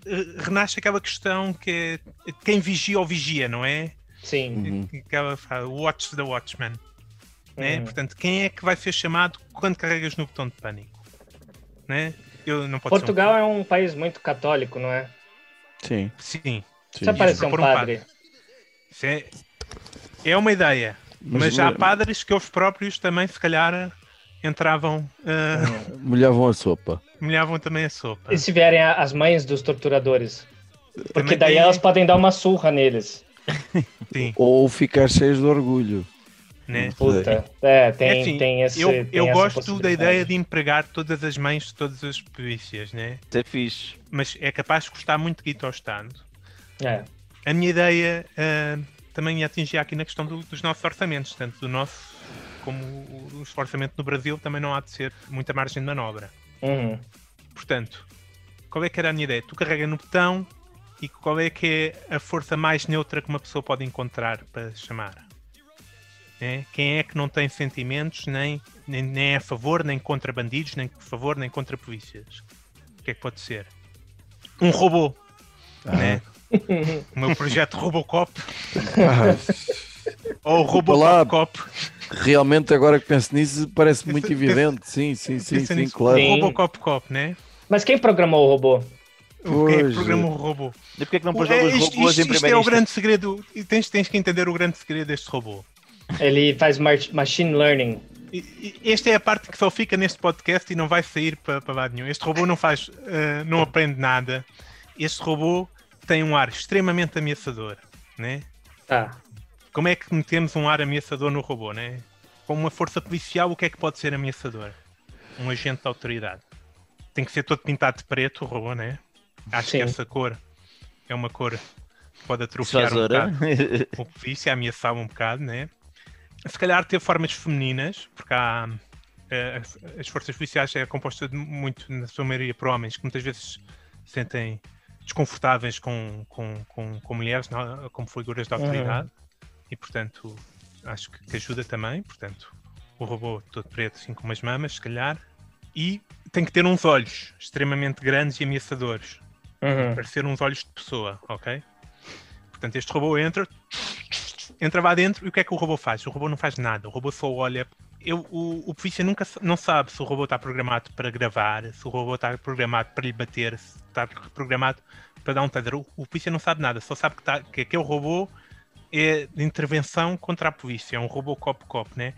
eh, renasce aquela questão que é quem vigia ou vigia, não é? Sim. Uhum. Aquela watch the watchman. né? Uhum. Portanto, quem é que vai ser chamado quando carregas no botão de pânico? Né? Eu não pode Portugal é um país muito católico, não é? Sim, um... Sim, sim. Precisa aparecer um um padre. é... é uma ideia. Mas, há padres que eles próprios também, se calhar, entravam, uh, (laughs) molhavam a sopa. molhavam também a sopa. E se vierem as mães dos torturadores? Porque Também daí tem- elas podem dar uma surra neles. Sim, Ou ficar cheios de orgulho. Né? Puta. É, tem, É assim, tem esse. eu tem eu essa gosto da ideia de empregar todas as mães de todas as polícias, né? Isso é fixe. mas é capaz de custar muito guito ao Estado. É. A minha ideia ah, também ia atingir aqui na questão do- dos nossos orçamentos, tanto do nosso como o, o orçamento no Brasil também não há de ser muita margem de manobra. Uhum. Portanto, qual é que era a minha ideia? Tu carrega no botão e qual é que é a força mais neutra que uma pessoa pode encontrar para chamar? Né? Quem é que não tem sentimentos, nem, nem, nem é a favor, nem contra bandidos, nem a favor, nem contra polícias? O que é que pode ser? Um robô, né? O meu projeto Robocop Ah, ou. Robocop. realmente, agora que penso nisso, parece muito Pensa- evidente. Sim, sim, sim, sim, nisso. claro. Sim. Robocop Cop, né? Mas quem programou o robô? O Quem é programou o robô? E porquê é que não pôs É, os isto, robôs isto- em isto é o grande segredo. E tens, tens que entender o grande segredo deste robô. Ele faz machine learning. Esta é a parte que só fica neste podcast e não vai sair para, para lado nenhum. Este robô não faz, eh, não aprende nada. Este robô tem um ar extremamente ameaçador, né? Tá. Como é que metemos um ar ameaçador no robô, né? Com uma força policial, o que é que pode ser ameaçador? Um agente de autoridade. Tem que ser todo pintado de preto, o robô, né? Acho Sim. que essa cor é uma cor que pode atrofiar um bocado o polícia, ameaçava um bocado, né? Se calhar ter formas femininas, porque há. eh, as- as forças policiais é composta de muito, na sua maioria, por homens que muitas vezes se sentem desconfortáveis com, com, com, com mulheres não- como figuras de autoridade e, portanto, acho que, que ajuda também. Portanto, o robô todo preto, assim com umas mamas, se calhar, e tem que ter uns olhos extremamente grandes e ameaçadores Uhum. parecer uns olhos de pessoa, ok? Portanto, este robô entra, entra lá dentro e o que é que o robô faz? O robô não faz nada, o robô só olha. Eu, o, o polícia nunca não sabe se o robô está programado para gravar, se o robô está programado para lhe bater, se está programado para dar um taser. O, o polícia não sabe nada, só sabe que, tá, que aquele robô é de intervenção contra a polícia, é um robô cop-cop, né?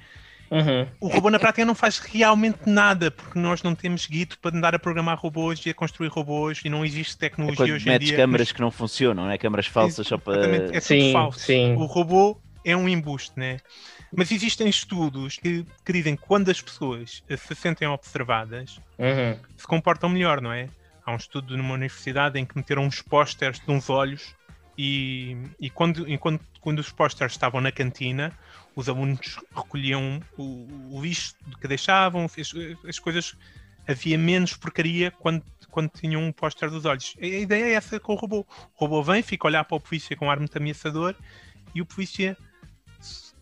Uhum. O robô na prática não faz realmente nada, porque nós não temos guito para andar a programar robôs e a construir robôs e não existe É tecnologia quando hoje em metes dia. câmaras que não funcionam, não é? Câmaras falsas só para. Exatamente, é tudo Sim, falso. sim. O robô é um embuste, né? Mas existem estudos que, que dizem que quando as pessoas se sentem observadas, Uhum. se comportam melhor, não é? Há um estudo numa universidade em que meteram uns pósteres de uns olhos e, e quando, e quando, quando os pósteres estavam na cantina, os alunos recolhiam o, o lixo que deixavam, as, as coisas. Havia menos porcaria quando, quando tinham um póster dos olhos. A, a ideia é essa com o robô. O robô vem, fica a olhar para o polícia com um ar muito ameaçador e o polícia,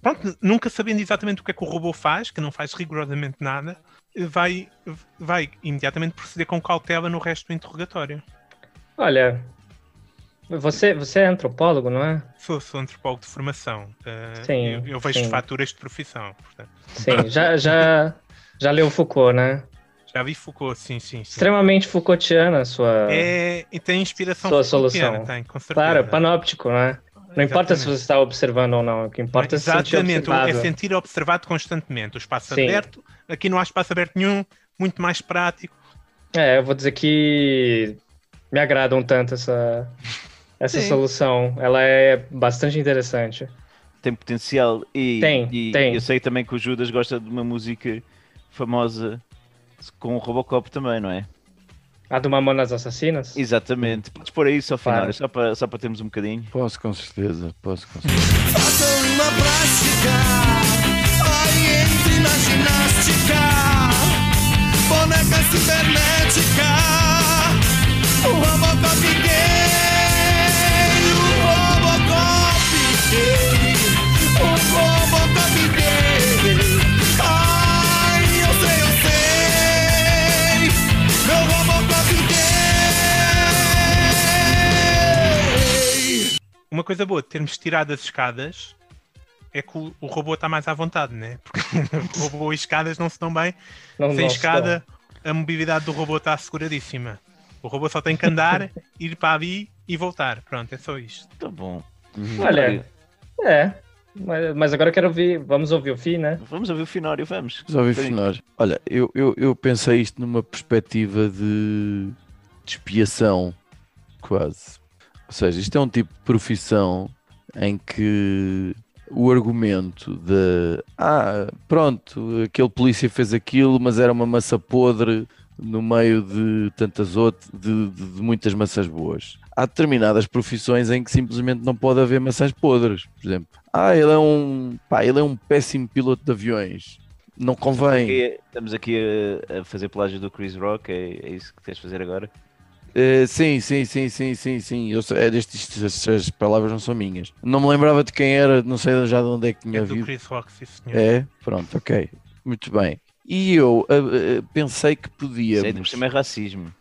pronto, nunca sabendo exatamente o que é que o robô faz, que não faz rigorosamente nada, vai, vai imediatamente proceder com cautela no resto do interrogatório. Olha, você, você é antropólogo, não é? Sou, sou antropólogo de formação. uh, Sim, eu, eu vejo sim. faturas de profissão. portanto. Sim, (laughs) já, já, já leu Foucault, né? Já vi Foucault, sim, sim. sim. Extremamente Foucaultiana a sua. É, e tem inspiração Sua solução. Tem, com certeza. Claro, panóptico, né? Não importa se Exatamente. você está observando ou não, o que importa é se sentir Exatamente, é observado. sentir observado constantemente. O espaço Sim. aberto, aqui não há espaço aberto nenhum, muito mais prático. É, eu vou dizer que me agrada um tanto essa, essa Sim. solução. Ela é bastante interessante. Tem potencial. E, Tem, e tem. eu sei também que o Judas gosta de uma música famosa com o Robocop também, não é? A do Mamonas Assassinas? Exatamente. Podes pôr aí só final, Claro. só para, só para termos um bocadinho. Posso com certeza, posso com certeza. Façam uma entre na ginástica, boneca cibernética, o Robocop Robocop gay, o Robocop gay. Ai, eu sei, eu sei, meu Robocop gay. Uma coisa boa de termos tirado as escadas é que o, o robô está mais à vontade, né? Porque (laughs) o robô e escadas não se dão bem. Não, Sem não, escada, a mobilidade do robô está asseguradíssima. O robô só tem que andar, (laughs) ir para ali e voltar. Pronto, é só isto. Tá bom. Olha, é. Mas, mas agora eu quero ouvir. Vamos ouvir o fim, né? Vamos ouvir o Finório, vamos. Já ouvi Sim. finais. Olha, eu, eu, eu pensei isto numa perspectiva de, de expiação, quase. Ou seja, isto é um tipo de profissão em que o argumento de ah, pronto, aquele polícia fez aquilo, mas era uma maçã podre no meio de tantas outras, de, de- de muitas maçãs boas. Há determinadas profissões em que simplesmente não pode haver maçãs podres. Por exemplo, ah, ele é um, pá, ele é um péssimo piloto de aviões. Não convém. Aqui- estamos aqui a, a fazer plágio do Chris Rock, é, é isso que tens de fazer agora? Eh, sim, sim, sim, sim, sim, sim. Eu é destes, estas palavras não são minhas. Não me lembrava de quem era, não sei já de onde é que tinha É do visto. Chris Rock, sim senhor. É, pronto, ok. Muito bem. E eu ah, ah, pensei que Isso por podíamos. cima é racismo.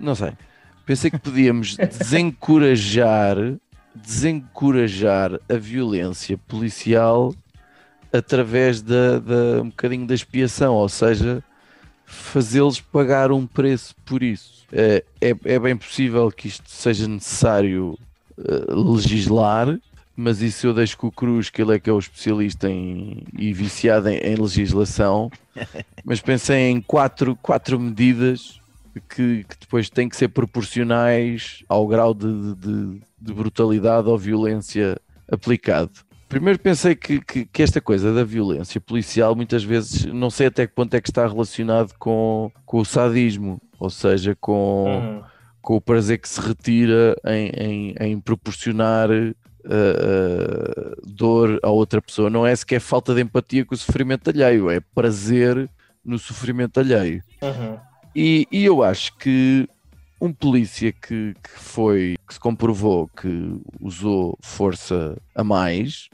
Não sei. Pensei que podíamos (laughs) desencorajar, desencorajar a violência policial através da, da- um bocadinho da expiação, ou seja, fazê-los pagar um preço por isso. É, é, é bem possível que isto seja necessário eh, legislar, mas isso eu deixo com o Cruz, que ele é que é o especialista em, e viciado em, em legislação. (laughs) Mas pensei em quatro, quatro medidas que, que depois têm que ser proporcionais ao grau de, de- de brutalidade ou violência aplicado. Primeiro pensei que, que- que esta coisa da violência policial muitas vezes não sei até que ponto é que está relacionado com, com o sadismo, ou seja, com, Uhum. com o prazer que se retira em, em- em proporcionar uh, uh, dor a outra pessoa. Não é sequer falta de empatia com o sofrimento alheio, é prazer no sofrimento alheio. Uhum. E, e eu acho que um polícia que, que foi, que se comprovou que usou força a mais,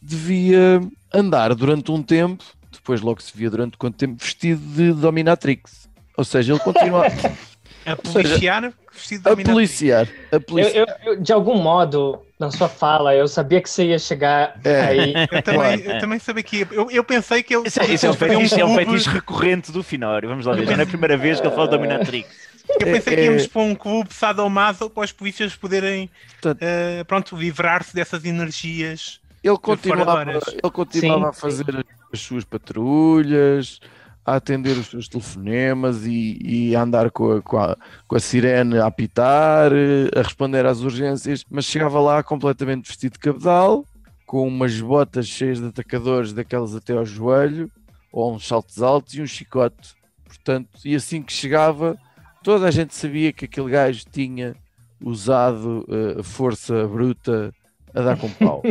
devia andar durante um tempo, depois logo se via durante quanto tempo, vestido de dominatrix. Ou seja, ele continua (laughs) A policiar vestido de a dominatrix. policiar. A Eu, policiar. eu- eu, de algum modo, na sua fala, eu sabia que você ia chegar É. aí. Eu também, (laughs) eu também sabia que ia. Eu, eu pensei que ele. Isso é, isso é um fazia fetiche, é um fetiche recorrente do Finório. Vamos lá ver, já não é a primeira vez que ele fala de Dominatrix. Eu pensei É- que é- íamos para um clube sadomaso para os polícias poderem Portanto- eh, pronto, livrar-se dessas energias. Ele fora continuava, horas. ele continuava Sim, a fazer as suas patrulhas, a atender os seus telefonemas e, e a andar com a, com, a, com a sirene a apitar, eh, a responder às urgências, mas chegava lá completamente vestido de cabedal, com umas botas cheias de atacadores daquelas até ao joelho, ou uns saltos altos e um chicote. Portanto, e assim que chegava, toda a gente sabia que aquele gajo tinha usado eh, força bruta a dar com pau. (laughs)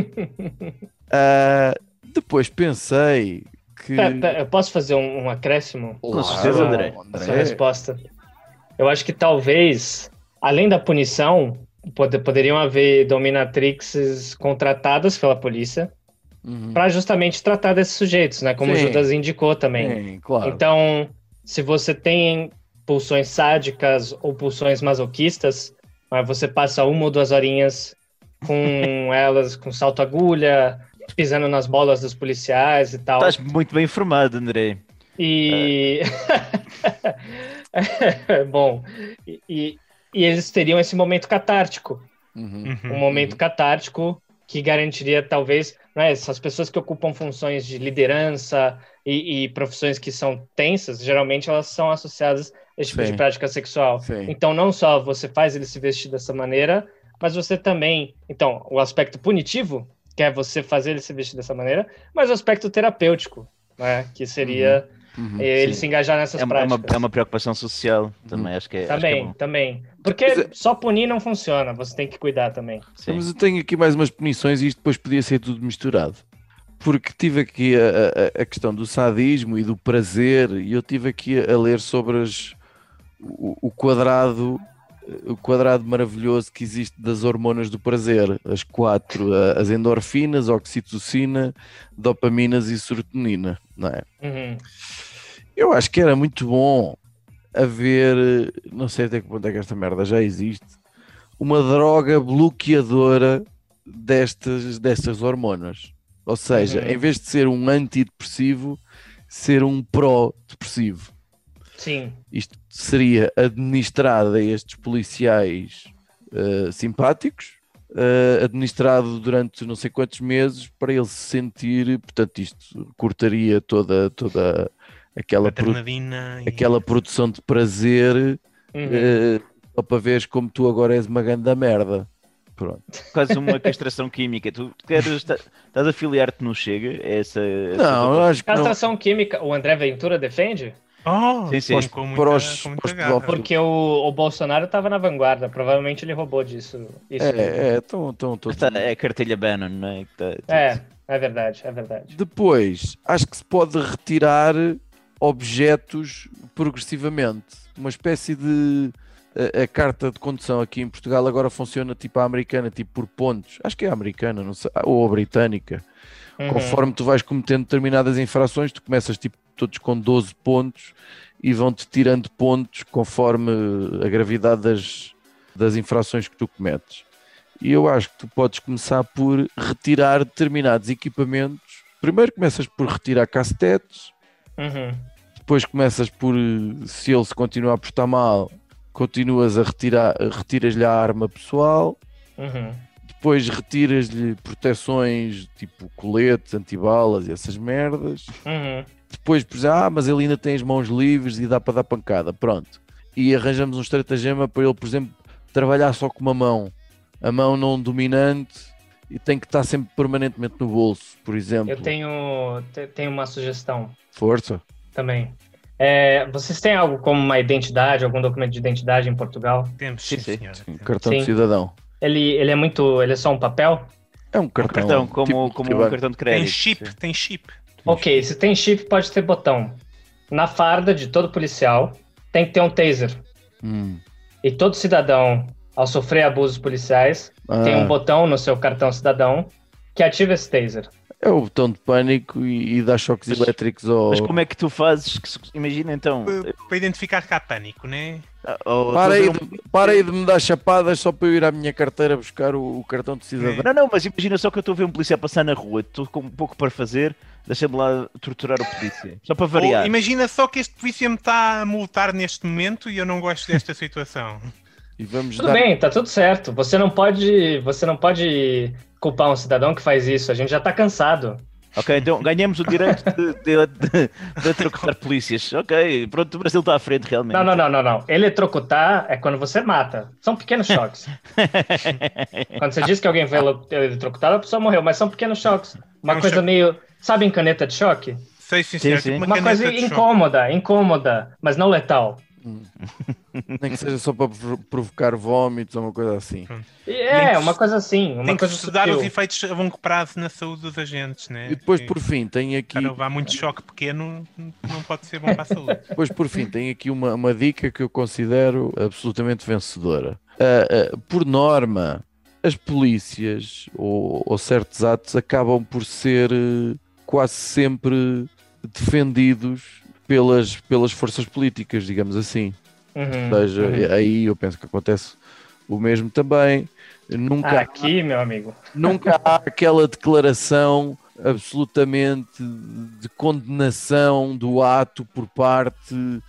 Ah, depois pensei que. Pera, pera, eu posso fazer um, um acréscimo? Com certeza, André. sua resposta. Eu acho que talvez, além da punição, pode- poderiam haver dominatrixes contratadas pela polícia Uhum. para justamente tratar desses sujeitos, né? Como o Sim. Judas indicou também. Sim, claro. Então, se você tem pulsões sádicas ou pulsões masoquistas, você passa uma ou duas horinhas com (laughs) elas, com salto-agulha, pisando nas bolas dos policiais e tal. Estás muito bem informado, André. E. (laughs) Bom, e, e- eles teriam esse momento catártico Uhum. um momento catártico que garantiria talvez né, essas pessoas que ocupam funções de liderança e, e profissões que são tensas, geralmente elas são associadas a esse tipo Sim. de prática sexual. Sim. Então não só você faz ele se vestir dessa maneira, mas você também, então, o aspecto punitivo, que é você fazer ele se vestir dessa maneira, mas o aspecto terapêutico, né, que seria Uhum. ele Sim. se engajar nessas É uma, é, uma, práticas. é uma preocupação social também, acho que é. acho que é Também, bom. também. Porque Mas é- só punir não funciona, você tem que cuidar também. Sim. Mas eu tenho aqui mais umas punições e isto depois podia ser tudo misturado. Porque tive aqui a, a- a questão do sadismo e do prazer, e eu tive aqui a, a ler sobre as- o, o quadrado o quadrado maravilhoso que existe das hormonas do prazer, as quatro, as endorfinas, oxitocina, dopaminas e serotonina, não é? Uhum. Eu acho que era muito bom haver, não sei até que ponto é que esta merda já existe, uma droga bloqueadora destas, destas hormonas. Ou seja, Uhum. em vez de ser um antidepressivo, ser um pró-depressivo. Sim. Isto seria administrado a estes policiais eh, simpáticos, eh, administrado durante não sei quantos meses para ele se sentir, portanto, isto cortaria toda, toda aquela, Adrenalina. e- aquela produção de prazer Uhum. eh, só para veres como tu agora és uma grande merda. Pronto. Quase uma castração química. Tu queres, estás a afiliar-te no Chega? Essa, essa Não, acho que não. Castração química, o André Ventura defende? Oh, Sim, sim. com muita, Para os- com muita para os garra. pedófilos. Porque o, o Bolsonaro estava na vanguarda. Provavelmente ele roubou disso. Isso É, é, estão estão todos. Esta é a cartilha Bannon, não é? Tá- tá- é, é verdade, é verdade. Depois, acho que se pode retirar objetos progressivamente. Uma espécie de. A, a carta de condução aqui em Portugal agora funciona tipo a americana, tipo por pontos. Acho que é a americana, não sei, ou a britânica. Uhum. Conforme tu vais cometendo determinadas infrações, tu começas tipo todos com 12 pontos e vão-te tirando pontos conforme a gravidade das, das infrações que tu cometes. E eu acho que tu podes começar por retirar determinados equipamentos. Primeiro começas por retirar castetes, Uhum. depois começas por, se ele se continuar a portar mal, continuas a retirar, retiras-lhe a arma pessoal, Uhum. depois retiras-lhe proteções tipo coletes, antibalas e essas merdas. Uhum. Depois, por exemplo, ah, mas ele ainda tem as mãos livres e dá para dar pancada. Pronto. E arranjamos um estratagema para ele, por exemplo, trabalhar só com uma mão. A mão não dominante e tem que estar sempre permanentemente no bolso, por exemplo. Eu tenho, te- tenho uma sugestão Força. também. É, vocês têm algo como uma identidade, algum documento de identidade em Portugal? Temos, Sim, sim, sim. Um cartão de Sim. cidadão. Ele, ele é muito. Ele é só um papel? É um cartão. Cartão, como, tipo como de um cartão de crédito. Tem chip, tem chip. Ok, se tem chip, pode ter botão. Na farda de todo policial, tem que ter um taser. Hum. E todo cidadão, ao sofrer abusos policiais, tem um Ah, botão no seu cartão cidadão que ativa esse taser. É o botão de pânico e, e dá choques Mas- elétricos ao. Mas como é que tu fazes? que se- Imagina então. Para- Para identificar que há pânico, né? ou- Para aí, tu- de, para aí de me dar chapadas só para eu ir à minha carteira buscar o, o cartão de cidadão. Não, não, mas imagina só que eu estou a ver um polícia passar na rua, estou com um pouco para fazer, deixa-me lá torturar o polícia. Só para variar. Ou imagina só que este polícia me está a multar neste momento e eu não gosto desta situação. E vamos Tudo dar. bem, tá tudo certo. Você não pode, você não pode culpar um cidadão que faz isso. A gente já tá cansado. Ok, então ganhamos o direito de, de, de, de trocar polícias. Ok, pronto, o Brasil está à frente realmente. Não, não, não, não, não. Eletrocutar é quando você mata. São pequenos choques. (laughs) quando você diz que alguém foi ele- eletrocutado, a pessoa morreu, mas são pequenos choques. Uma É um coisa choque. meio. Sabe em caneta de choque? Sei, sim, Sim, sim. tipo Uma caneta coisa de choque. incômoda, incômoda, mas não letal. Nem que seja só para provo- provocar vómitos ou uma coisa assim. É, que- uma coisa assim. Uma Tem que coisa estudar sutil. os efeitos a longo prazo na saúde dos agentes, né? E depois, por fim, tem aqui, Cara, levar muito choque pequeno não pode ser bom para a saúde. (laughs) depois, por fim, tem aqui uma, uma dica que eu considero absolutamente vencedora. Ah, ah, por norma, as polícias ou, ou certos atos acabam por ser eh, quase sempre defendidos pelas, pelas forças políticas, digamos assim. Uhum, Ou seja, uhum. aí eu penso que acontece o mesmo também. Nunca, Aqui, meu amigo. nunca há aquela declaração absolutamente de condenação do ato por parte,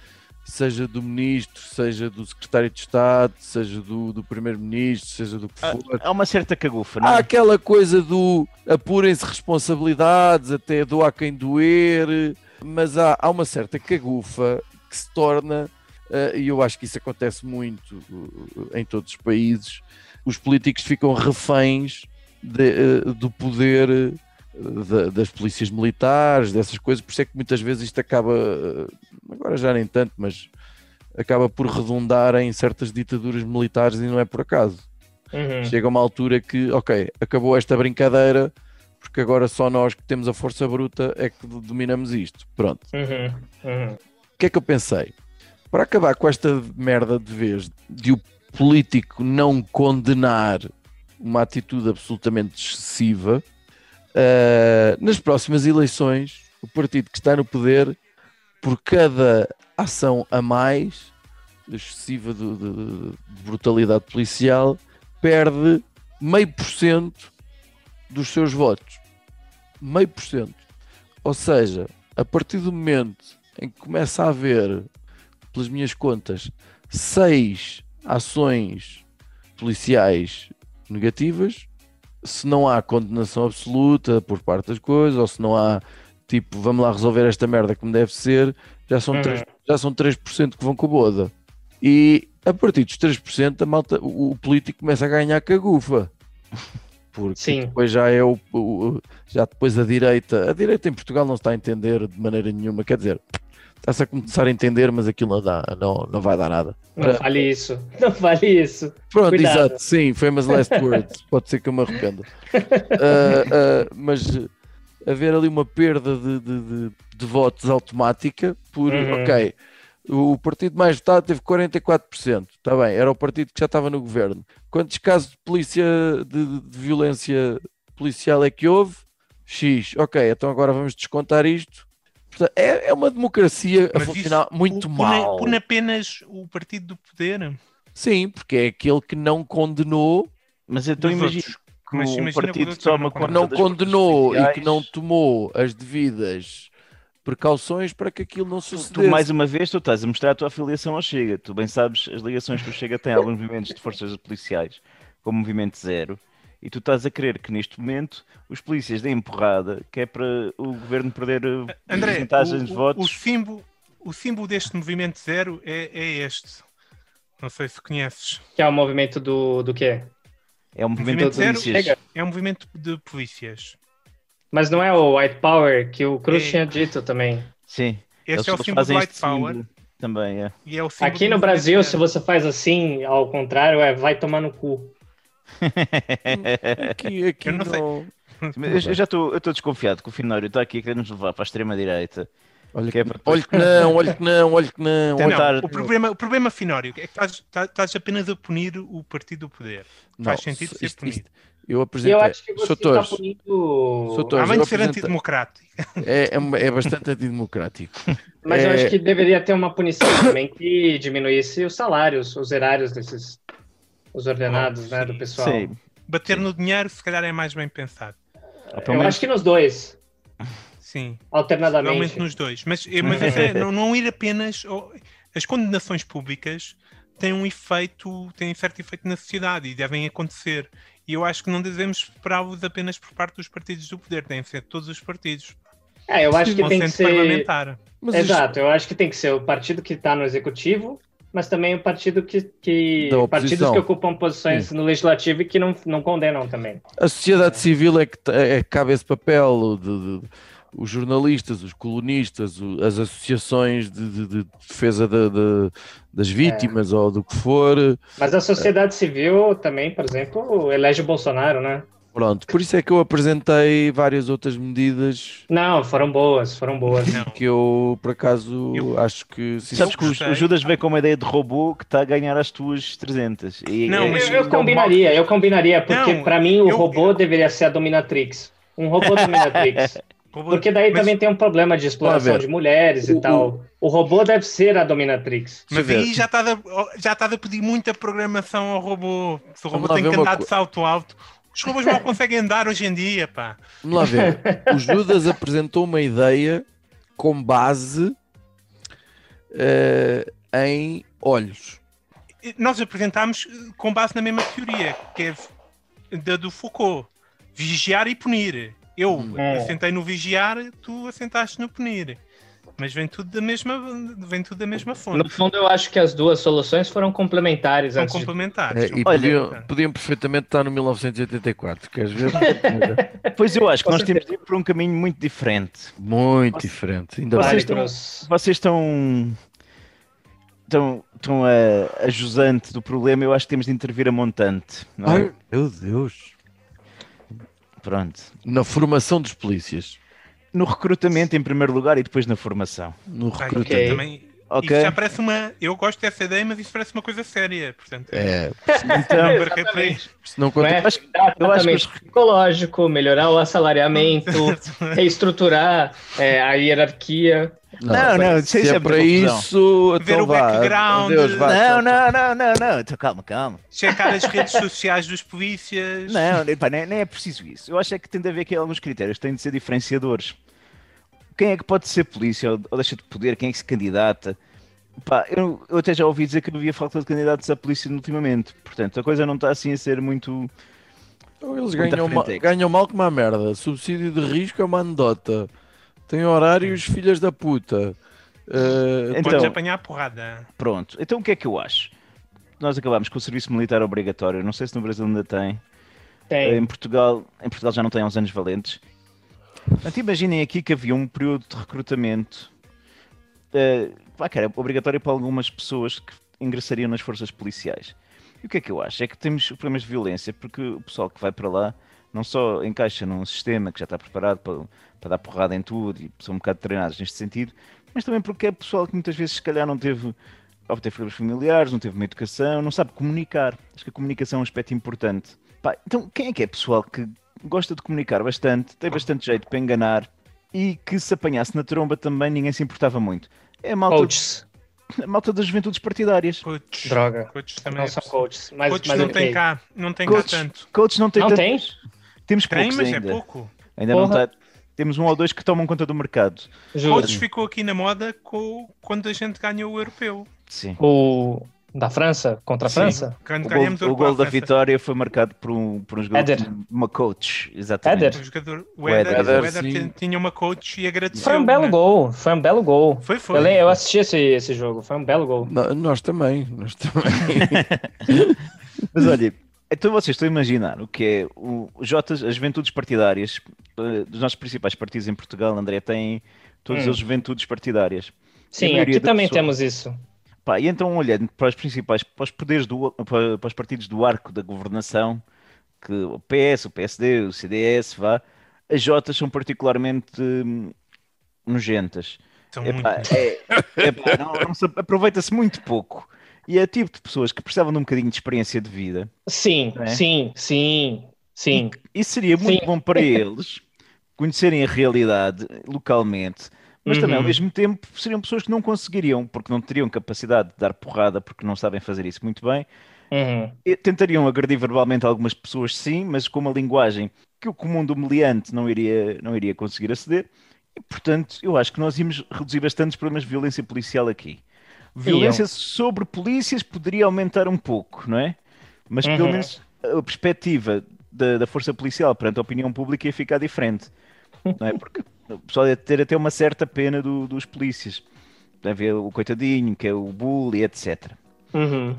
seja do ministro, seja do secretário de Estado, seja do, do primeiro-ministro, seja do que Ah, for. Há uma certa cagufa, não Há é? aquela coisa do apurem-se responsabilidades, até doar quem doer, mas há, há uma certa cagufa que se torna, e eu acho que isso acontece muito eh, em todos os países, os políticos ficam reféns de, eh, do poder da- das polícias militares, dessas coisas, por isso é que muitas vezes isto acaba, agora já nem tanto, mas acaba por redundar em certas ditaduras militares e não é por acaso Uhum. chega uma altura que, ok, acabou esta brincadeira, porque agora só nós que temos a força bruta é que dominamos isto. Pronto. Uhum. Uhum. O que é que eu pensei? Para acabar com esta merda de vez de o político não condenar uma atitude absolutamente excessiva, ah, nas próximas eleições, o partido que está no poder, por cada ação a mais excessiva de, de- de brutalidade policial, perde meio por cento dos seus votos. meio por cento. Ou seja, a partir do momento em que começa a haver, pelas minhas contas, seis ações policiais negativas, se não há condenação absoluta por parte das coisas, ou se não há tipo, vamos lá resolver esta merda como deve ser, já são, Uhum. 3, já são 3% que vão com a boda. E a partir dos 3%, a malta, o, o político começa a ganhar cagufa. (laughs) Porque Sim. depois já é o, o- já depois a direita, a direita em Portugal não se está a entender de maneira nenhuma, quer dizer, está-se a começar a entender, mas aquilo não dá, não, não vai dar nada. Não vale isso. (laughs) Não vale isso. Pronto, Cuidado. exato, sim, famous last (laughs) words. Pode ser que eu me arrependa. Ah, ah, mas uh, haver ali uma perda de, de, de- de votos automática por, Uhum. ok, o partido mais votado teve 44%, está bem, era o partido que já estava no governo. Quantos casos de polícia, de, de violência policial é que houve? X, ok, então agora vamos descontar isto. Portanto, é, é uma democracia a Mas funcionar isso, muito na- mal. Por apenas o partido do poder. Sim, porque é aquele que não condenou Mas então imagina outros. que Mas o partido toma não conta não condenou e que não tomou as devidas precauções para que aquilo não Tu, sucedesse. mais uma vez, tu estás a mostrar a tua afiliação ao Chega. Tu bem sabes as ligações que o Chega tem a alguns movimentos de forças policiais, como o Movimento Zero, e tu estás a querer que neste momento os polícias deem porrada, que é para o governo perder uh, André, porcentagens o, de o- votos. o símbolo, o símbolo deste movimento zero é, é este. Não sei se conheces. Que é o movimento do, do quê? É um movimento Movimento de Zero polícias. Chega. É um movimento de polícias. Mas não é o White Power que o Cruz É. tinha dito também. Sim, Este eles é o só símbolo do White Power. também, é. E é o Aqui no Brasil, zero. se você faz assim, ao contrário, é vai tomar no cu. Aqui, aqui Eu não sei. não- Mas eu, eu já estou eu desconfiado que o Finório está aqui a querer nos levar para a extrema-direita. Olha Que que, é para olha que não, olha que não, olha que não. Tentar- o problema, o problema Finório, é que estás, estás- apenas a punir o partido do poder. Faz não, sentido isto- ser isto- punido. isto- eu apresentei. eu acho que você está Torres. Além eu de ser antidemocrático. é, é, é bastante antidemocrático. Mas eu É- acho que deveria ter uma punição também que diminuísse os salários, os erários desses... Os ordenados, né, do pessoal. Sim. Bater no dinheiro, se calhar, é mais bem pensado. Pelo Eu menos- acho que nos dois, Sim. alternadamente. Realmente nos dois. Mas, eh, mas é, não, não ir apenas. As condenações públicas têm um efeito, têm certo efeito na sociedade e devem acontecer. E eu acho que não devemos esperá-los apenas por parte dos partidos do poder, devem ser todos os partidos. É, eu acho que tem que ser... Exato, eu acho que tem que ser o partido que está no executivo, mas também o partido que. que partidos que ocupam posições no legislativo e que não, não condenam também. A sociedade civil é que, é que cabe esse papel, de, de- os jornalistas, os colunistas, o- as associações de, de- de defesa da- das vítimas ou do que for. Mas a sociedade civil também, por exemplo, elege o Bolsonaro, né? Pronto, por isso é que eu apresentei várias outras medidas Não, foram boas, foram boas. Que eu, por acaso, Eu- acho que. Sabes que o, o Judas veio com uma ideia de robô que está a ganhar as tuas 300. E, Não, é- mas Eu, eu combinaria, eu combinaria, porque para mim o eu- robô deveria ser a dominatrix. Um robô dominatrix. (laughs) Porque daí Mas- também tem um problema de exploração de mulheres O- e tal. O robô deve ser a dominatrix. Mas aí já estás a, já estás a pedir muita programação ao robô. Se o robô tem que andar co- de salto alto. Os robôs mal conseguem andar hoje em dia, pá. Vamos lá ver. O Judas apresentou uma ideia com base eh, em olhos. Nós apresentámos eh, com base na mesma teoria, que é da do Foucault. Vigiar e punir. Eu É. assentei no vigiar, tu assentaste no punir. Mas vem tudo da mesma, vem tudo da mesma fonte. No fundo, eu acho que as duas soluções foram complementares São antes de complementares. Eh, e Olha- podiam, podiam perfeitamente estar no 1984. Queres ver? (laughs) Pois eu acho que Com nós temos de ir por um caminho muito diferente. Muito diferente. Ainda Vocês bem. estão-. Vocês estão. Estão, estão a, a jusante do problema, eu acho que temos de intervir a montante. Não é? Ai, meu Deus. Pronto. Na formação dos polícias. No recrutamento, em primeiro lugar, e depois na formação. No Ah, recrutamento. Ok. também, Ok? Isso já parece uma. Eu gosto dessa ideia, mas isso parece uma coisa séria. Portanto, É, Então, não se não Não conta. é? acho que- eu acho que os- psicológico, melhorar o assalariamento, reestruturar é, a hierarquia. Não, não, se isso é é para isso, Ver então o vá. background. Adeus, vá, Não, não, não, não, não. Então, calma, calma. Checar as redes sociais dos polícias. Não, pá, nem, nem é preciso isso. Eu acho é que tem de haver aqui alguns critérios, têm de ser diferenciadores. Quem é que pode ser polícia ou, ou deixa de poder? Quem é que se candidata? Pá, eu, eu até já ouvi dizer que havia falta de candidatos à polícia ultimamente. Portanto, a coisa não está assim a ser muito. Então Eles ganham, ma- ganham mal como uma merda. Subsídio de risco é uma anedota. Tem horários, filhas da puta. Eh, Então- Podes apanhar a porrada. Pronto. Então o que é que eu acho? Nós acabámos com o serviço militar obrigatório. Não sei se no Brasil ainda tem. Tem. Em Portugal, em Portugal já não tem há uns anos valentes. Portanto, imaginem aqui que havia um período de recrutamento pá, que era obrigatório para algumas pessoas que ingressariam nas forças policiais. E o que é que eu acho? É que temos problemas de violência, porque o pessoal que vai para lá não só encaixa num sistema que já está preparado para, para dar porrada em tudo e são um bocado treinados neste sentido, mas também porque é pessoal que muitas vezes se calhar não teve ou teve problemas familiares, não teve uma educação, não sabe comunicar. Acho que a comunicação é um aspecto importante. Pá, então, quem é que é pessoal que gosta de comunicar bastante, tem bastante jeito para enganar e que se apanhasse na tromba também ninguém se importava muito? É a malta, Coaches. (laughs) a malta das juventudes partidárias. Coaches. Droga. Coaches também. Não é são possível. coaches. Mas, Coaches mas não ok. tem cá. Não tem Coaches, cá tanto. coaches não tem Não tanto- tem? Temos Tem, poucos mas é ainda. pouco. Ainda não Porra. está. Temos um ou dois que tomam conta do mercado. Coaches ficou aqui na moda com, quando a gente ganhou o europeu. Sim. O da França contra a Sim. França? Quando O o gol da vitória foi marcado por um, por um jogador, Éder. uma coach, exatamente. Éder. O jogador, o O Éder, Éder. Éder tinha- uma coach e agradeceu. Foi um belo né? gol. Foi um belo gol. Foi, foi. Eu, eu assisti esse, esse jogo. Foi um belo gol. no- nós também, nós também. (laughs) Mas olha, então vocês estão a imaginar o que é o o Jotas, as juventudes partidárias eh, dos nossos principais partidos em Portugal, André, tem todas Hum. as juventudes partidárias. Sim, aqui também pessoa- temos isso. Pá, e então olhando para os principais, para os poderes do, para, para os partidos do arco da governação, que o PS, o PSD, o CDS, vá, as Jotas são particularmente hum, nojentas. São Epá, muito- é- epá, não- não se- Aproveita-se muito pouco. E é tipo de pessoas que precisavam de um bocadinho de experiência de vida. Sim, é? sim, sim, sim. Isso seria muito Sim. bom para eles conhecerem a realidade localmente, mas também ao Uhum. mesmo tempo seriam pessoas que não conseguiriam, porque não teriam capacidade de dar porrada, porque não sabem fazer isso muito bem. Uhum. Tentariam agredir verbalmente algumas pessoas, sim, mas com uma linguagem que o comum do meliante não iria, não iria conseguir aceder. E, portanto, eu acho que nós íamos reduzir bastante os problemas de violência policial aqui. Violência sobre polícias poderia aumentar um pouco, não é? Mas pelo Uhum. menos a perspectiva da, da força policial perante a opinião pública ia ficar diferente, não é? Porque o pessoal ia ter até uma certa pena do- dos polícias. Deve haver o coitadinho, que é o bully, etc. Uhum.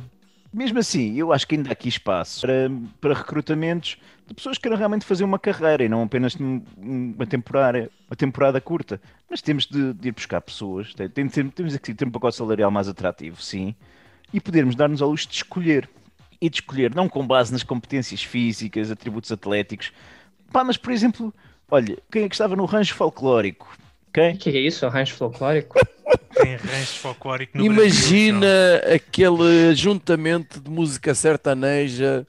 Mesmo assim, eu acho que ainda há aqui espaço para, para recrutamentos de pessoas que queiram realmente fazer uma carreira e não apenas um- uma temporada, uma temporada curta. Mas temos de, de ir buscar pessoas, tem, tem temos aqui ter um pacote salarial mais atrativo, sim, e podermos dar-nos ao luxo de escolher. E de escolher não com base nas competências físicas, atributos atléticos, pá, mas por exemplo, olha, quem é que estava no rancho folclórico? O Quem? que é isso? Rancho folclórico? (laughs) Tem rancho folclórico no Imagina Brasil, aquele ajuntamento de música sertaneja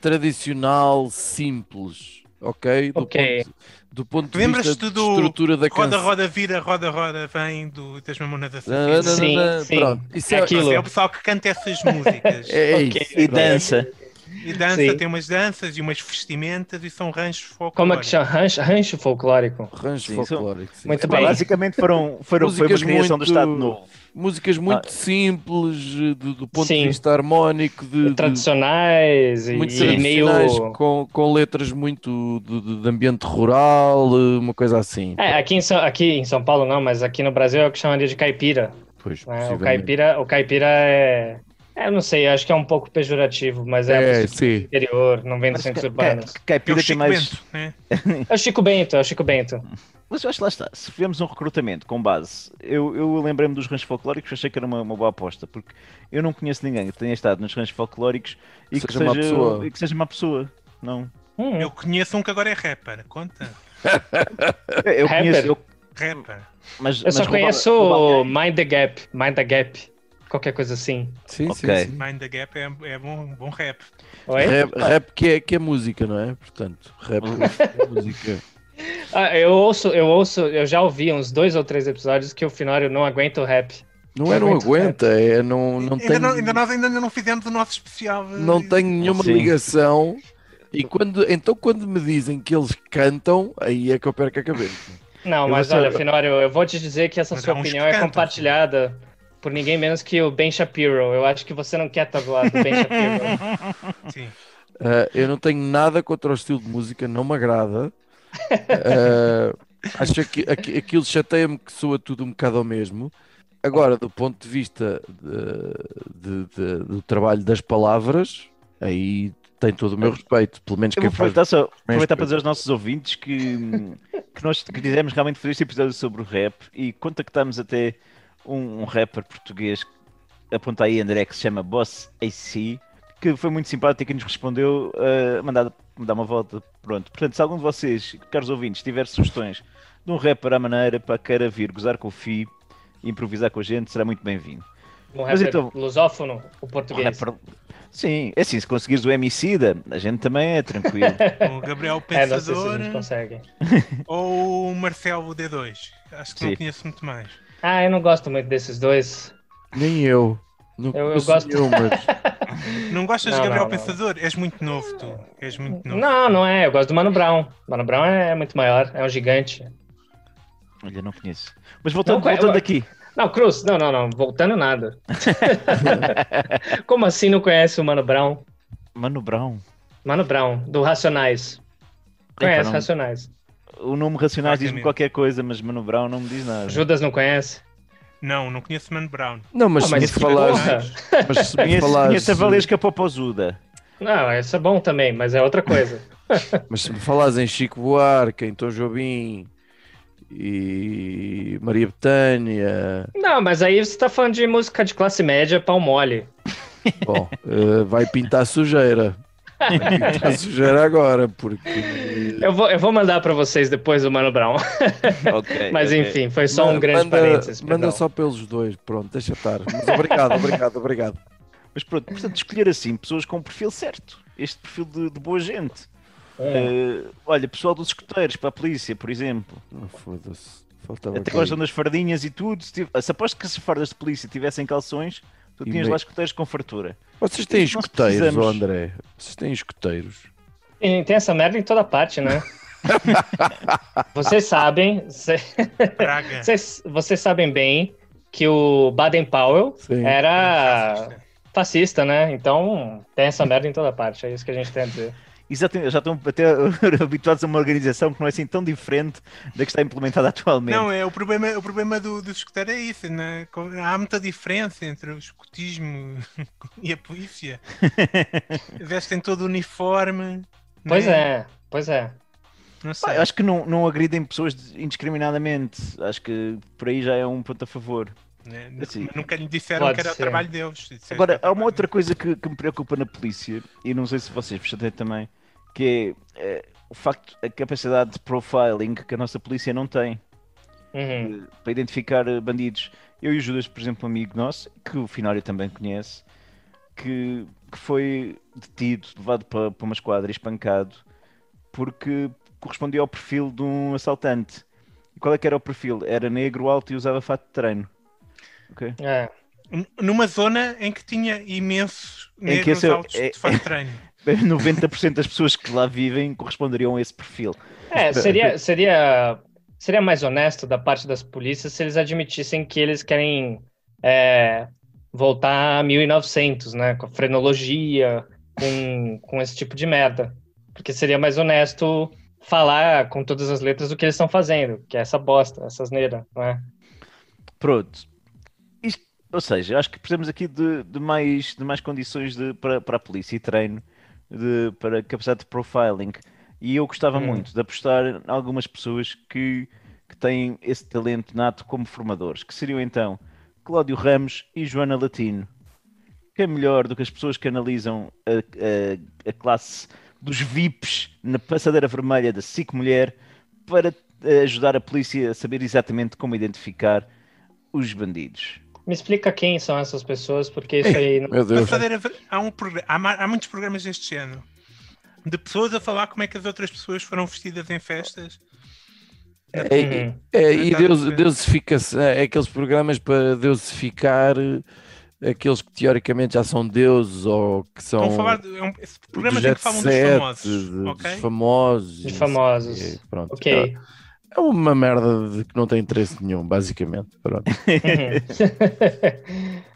tradicional, simples, ok? Do Ok. ponto, do ponto de vista de do estrutura da Roda, canção. roda, vira, roda, roda, vem do, das Mamonas não, Sim, sim. Pronto, isso é, É aquilo. É o pessoal que canta essas músicas. é, (laughs) é Ok. isso. E dança. E dança, Sim. tem umas danças e umas vestimentas e são ranchos folclóricos. Como é que chama? Rancho, rancho folclórico. Rancho folclórico. sim. Muito bem. basicamente foram, foram, foi uma Músicas criação do muito- Estado Novo. Músicas muito Ah. simples, eh, do, do ponto Sim. de vista harmónico, de, de- Tradicionais e, muito e meio. tradicionais, com, com letras muito de, de- de ambiente rural, eh, uma coisa assim. É, aqui em, São, aqui em São Paulo não, mas aqui no Brasil é o que chamaria de caipira. Pois, né? O caipira, o caipira é. É, Eu não sei, acho que é um pouco pejorativo, mas é, É, sim. interior, não vem dos centros ca- urbanos. É o Caipira tem Chico mais. Bento, né? (laughs) É o Chico Bento, é o Chico Bento. Mas eu acho que lá está. Se fizermos um recrutamento com base. Eu, eu lembrei-me dos ranchos folclóricos, achei que era uma, uma boa aposta, porque eu não conheço ninguém que tenha estado nos ranchos folclóricos e que Seja pessoa. e que seja uma pessoa. Não. Hum, Eu conheço um que agora é rapper. Conta. Eu, eu Rapper? conheço. eu- Rapper. mas, eu só mas roubar- conheço roubar- Mind the Gap, Mind the Gap, qualquer coisa assim. Sim, Ok. sim, sim. Mind the Gap é, é bom, bom rap. Oi? Rap, rap que, é, que é música, não é? Portanto, rap (laughs) é música. Ah, eu ouço, eu ouço, eu já ouvi uns dois ou três episódios que o Finório não aguenta o rap. Não é não aguenta, é não, não ainda, tem, não, ainda nós ainda não fizemos o nosso especial. não tem nenhuma Sim. ligação. E quando, então quando me dizem que eles cantam, aí é que eu perco a cabeça. Não, Eu mas olha, Finório, eu vou te dizer que essa Mas sua opinião é cantam, compartilhada por ninguém menos que o Ben Shapiro. Eu acho que você não quer estar do lado do Ben Shapiro. (laughs) Sim. Uh, eu não tenho nada contra o estilo de música, não me agrada. Uh, (laughs) acho que aqui- aquilo chateia-me que soa tudo um bocado ao mesmo. Agora, do ponto de vista de- de- de- do trabalho das palavras, aí tem todo o meu respeito. Pelo menos Eu quem vou faz. aproveitar, só, aproveitar para dizer aos nossos ouvintes que, que nós quisemos realmente fazer este episódio sobre o rap e contactámos até um, um rapper português, aponta aí André, que se chama Boss AC, que foi muito simpático e nos respondeu a mandar, mandar uma volta. Pronto, portanto, se algum de vocês, caros ouvintes, tiver sugestões de um rapper à maneira para queira vir gozar com o FI e improvisar com a gente, será muito bem-vindo. Um Mas rapper então- lusófono, o Um português. rapper- Sim, é assim, se conseguires o Emicida, a gente também é tranquilo. (laughs) O Gabriel É, não sei se a Pensador gente consegue. ou o Marcelo D2. Acho que Sim. não conheço muito mais. Ah, eu não gosto muito desses dois. Nem eu. Não Eu- eu gosto- nenhum, mas- (laughs) Não gostas Não, de Gabriel não, não. Pensador? És muito novo, tu. És muito novo. Não, não é. Eu gosto do Mano Brown. Mano Brown é muito maior, é um gigante. Olha, não conheço. Mas voltando, Não, voltando eu- aqui. Não, Cruz, não, não, não. Voltando nada. (laughs) Como assim não conhece o Mano Brown? Mano Brown. Mano Brown, do Racionais. Conhece não. Racionais. O nome Racionais diz-me qualquer coisa, mas Mano Brown não me diz nada. Judas não conhece? Não, não conheço Mano Brown. Não, mas Ah, se mas me isso falares. Mas se me Conheço, falares. conheço a Valesca Popozuda. Não, isso é bom também, mas é outra coisa. (laughs) Mas se me falares em Chico Buarque, em Tom Jobim e Maria Betânia, Não, mas aí você tá falando de música de classe média, pau mole. bom, eh, vai pintar sujeira. (laughs) Pintar sujeira agora, porque. (laughs) Eu vou, eu vou mandar pra vocês depois o Mano Brown. (laughs) Ok, Mas ok. enfim, foi só um Ma- grande manda, parênteses. Manda perdão. só pelos dois, pronto, deixa estar. Mas obrigado, obrigado, obrigado. Mas pronto, portanto, escolher assim pessoas com o perfil certo. Este perfil de, de boa gente. É. Eh, olha, pessoal dos escuteiros para a polícia, por exemplo. Não foda-se. Até gostam das fardinhas e tudo. Se, tiv- se aposto que se fardas de polícia tivessem calções, tu tinhas me- lá escuteiros com fartura. Vocês têm Isso escuteiros, precisamos. ó André? Vocês têm escuteiros? E tem essa merda em toda parte, né? (laughs) vocês sabem, vocês, (laughs) vocês sabem bem que o Baden Powell Sim. era fascista, né? Então tem essa merda em toda parte, é isso que a gente tem a dizer. Exatamente, já estão até (laughs) habituados a uma organização que não é assim tão diferente da que está implementada atualmente. Não, é, o problema, o problema do, do escutar é isso. Né? Há muita diferença entre o escutismo (laughs) e a polícia. (laughs) Vestem todo o uniforme. Pois né? é, pois é. Não Pá, acho que não, não agridem pessoas indiscriminadamente. Acho que por aí já é um ponto a favor. né? assim, Nunca lhe disseram que era o ser. trabalho deles. Que Agora, o há uma outra coisa que, que me preocupa na polícia, e não sei se vocês percebem também, que é, é, o facto, a capacidade de profiling que a nossa polícia não tem Uhum. para identificar eh, bandidos. Eu e o Judas, por exemplo, um amigo nosso, que o Finório também conhece, que, que foi detido, levado para, para uma esquadra e espancado porque correspondia ao perfil de um assaltante. E qual é que era o perfil? Era negro, alto e usava fato de treino. Ok? É. Numa zona em que tinha imensos Em que negros esse é- altos é- de fato treino. (laughs) 90% das pessoas que lá vivem corresponderiam a esse perfil. É, seria, seria, seria mais honesto da parte das polícias se eles admitissem que eles querem é, voltar a 1900, né? Com a frenologia, com, com esse tipo de merda. Porque seria mais honesto falar com todas as letras do que eles estão fazendo, que é essa bosta, essa asneira, não é? Pronto. Isto- ou seja, acho que precisamos aqui de, de mais, de mais condições de- para, para a polícia e treino de, para capacidade de profiling. E eu gostava Hum. muito de apostar em algumas pessoas que, que têm esse talento nato como formadores, que seriam então Cláudio Ramos e Joana Latino. Que é melhor do que as pessoas que analisam a, a- a classe dos VIPs na passadeira vermelha da SIC Mulher para eh, ajudar a polícia a saber exatamente como identificar os bandidos. Me explica quem são essas pessoas, porque isso aí não... Meu Deus. Ver- há, um programa, há, há muitos programas deste género de pessoas a falar como é que as outras pessoas foram vestidas em festas É, Uhum. é, e Deus, deusifica-se, é aqueles programas para deusificar eh, aqueles que teoricamente já são deuses ou que são Estão a falar. De, é um, esse do programa tem jet que falar um dos famosos. de- ok? dos famosos, sei famosos. pronto. Ok. É uma merda de que não tem interesse nenhum, basicamente. (laughs)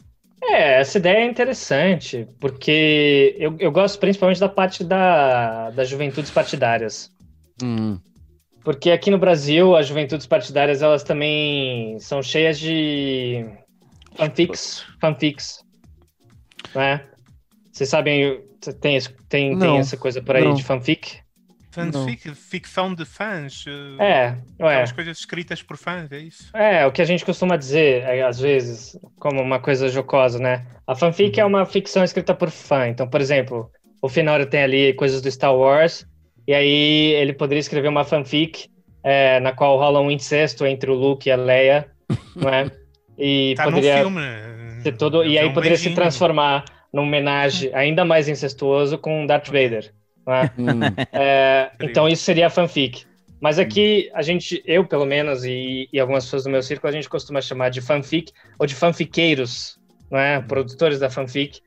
É, essa ideia é interessante, porque eu, eu gosto principalmente da parte da, das juventudes partidárias. Hum, Porque aqui no Brasil, as juventudes partidárias, elas também são cheias de fanfics, fanfics, né? Vocês sabem, tem, tem, tem essa coisa por aí não. de fanfic? Fanfic, ficção de fãs. eh, É, ué. Aquelas coisas escritas por fãs, é isso? É, o que a gente costuma dizer, é, às vezes, como uma coisa jocosa, né? A fanfic é uma ficção escrita por fã. Então, por exemplo, o Finório tem ali coisas do Star Wars, e aí ele poderia escrever uma fanfic é, na qual rola um incesto entre o Luke e a Leia, (laughs) não é? E Está poderia filme. né? ser todo, e É aí um poderia se beijinho. transformar num homenagem ainda mais incestuoso com Darth Vader, não é? hum, É, então isso seria a fanfic. Mas aqui a gente, eu pelo menos, e, e algumas pessoas do meu círculo, a gente costuma chamar de fanfic ou de fanfiqueiros, não é? Produtores da fanfic.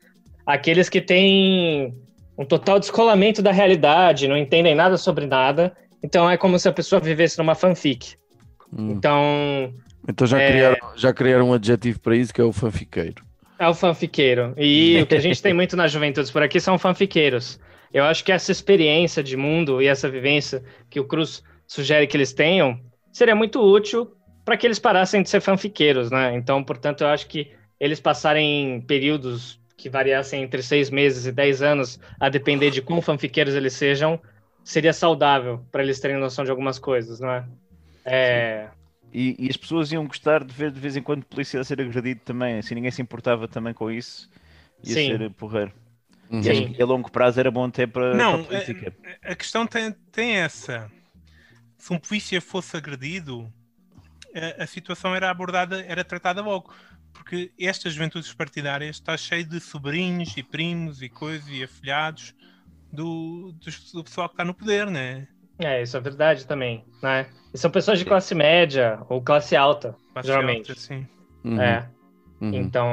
Aqueles que têm um total descolamento da realidade, não entendem nada sobre nada. Então é como se a pessoa vivesse numa fanfic. hum. Então Então já, é- criaram, já criaram um adjetivo para isso que é o fanfiqueiro. É o fanfiqueiro. E o que a gente tem muito nas juventudes por aqui são fanfiqueiros. Eu acho que essa experiência de mundo e essa vivência que o Cruz sugere que eles tenham seria muito útil para que eles parassem de ser fanfiqueiros, né? Então, portanto, eu acho que eles passarem períodos que variassem entre seis meses e dez anos, a depender de quão fanfiqueiros eles sejam, seria saudável para eles terem noção de algumas coisas, não é? É, E, e as pessoas iam gostar de ver de vez em quando polícia a ser agredido também, assim ninguém se importava também com isso. Ia Sim. ser porreiro. Uhum. E acho que a longo prazo era bom até para, Não, para a política. a questão tem, tem essa. Se um polícia fosse agredido, a, a situação era abordada, era tratada logo. Porque estas juventudes partidárias está cheio de sobrinhos e primos e coisas e afilhados do, do pessoal que está no poder, né? é, isso é verdade também, né? E são pessoas de classe média ou classe alta, Classe geralmente. alta, assim. Uhum, É. uhum. Então,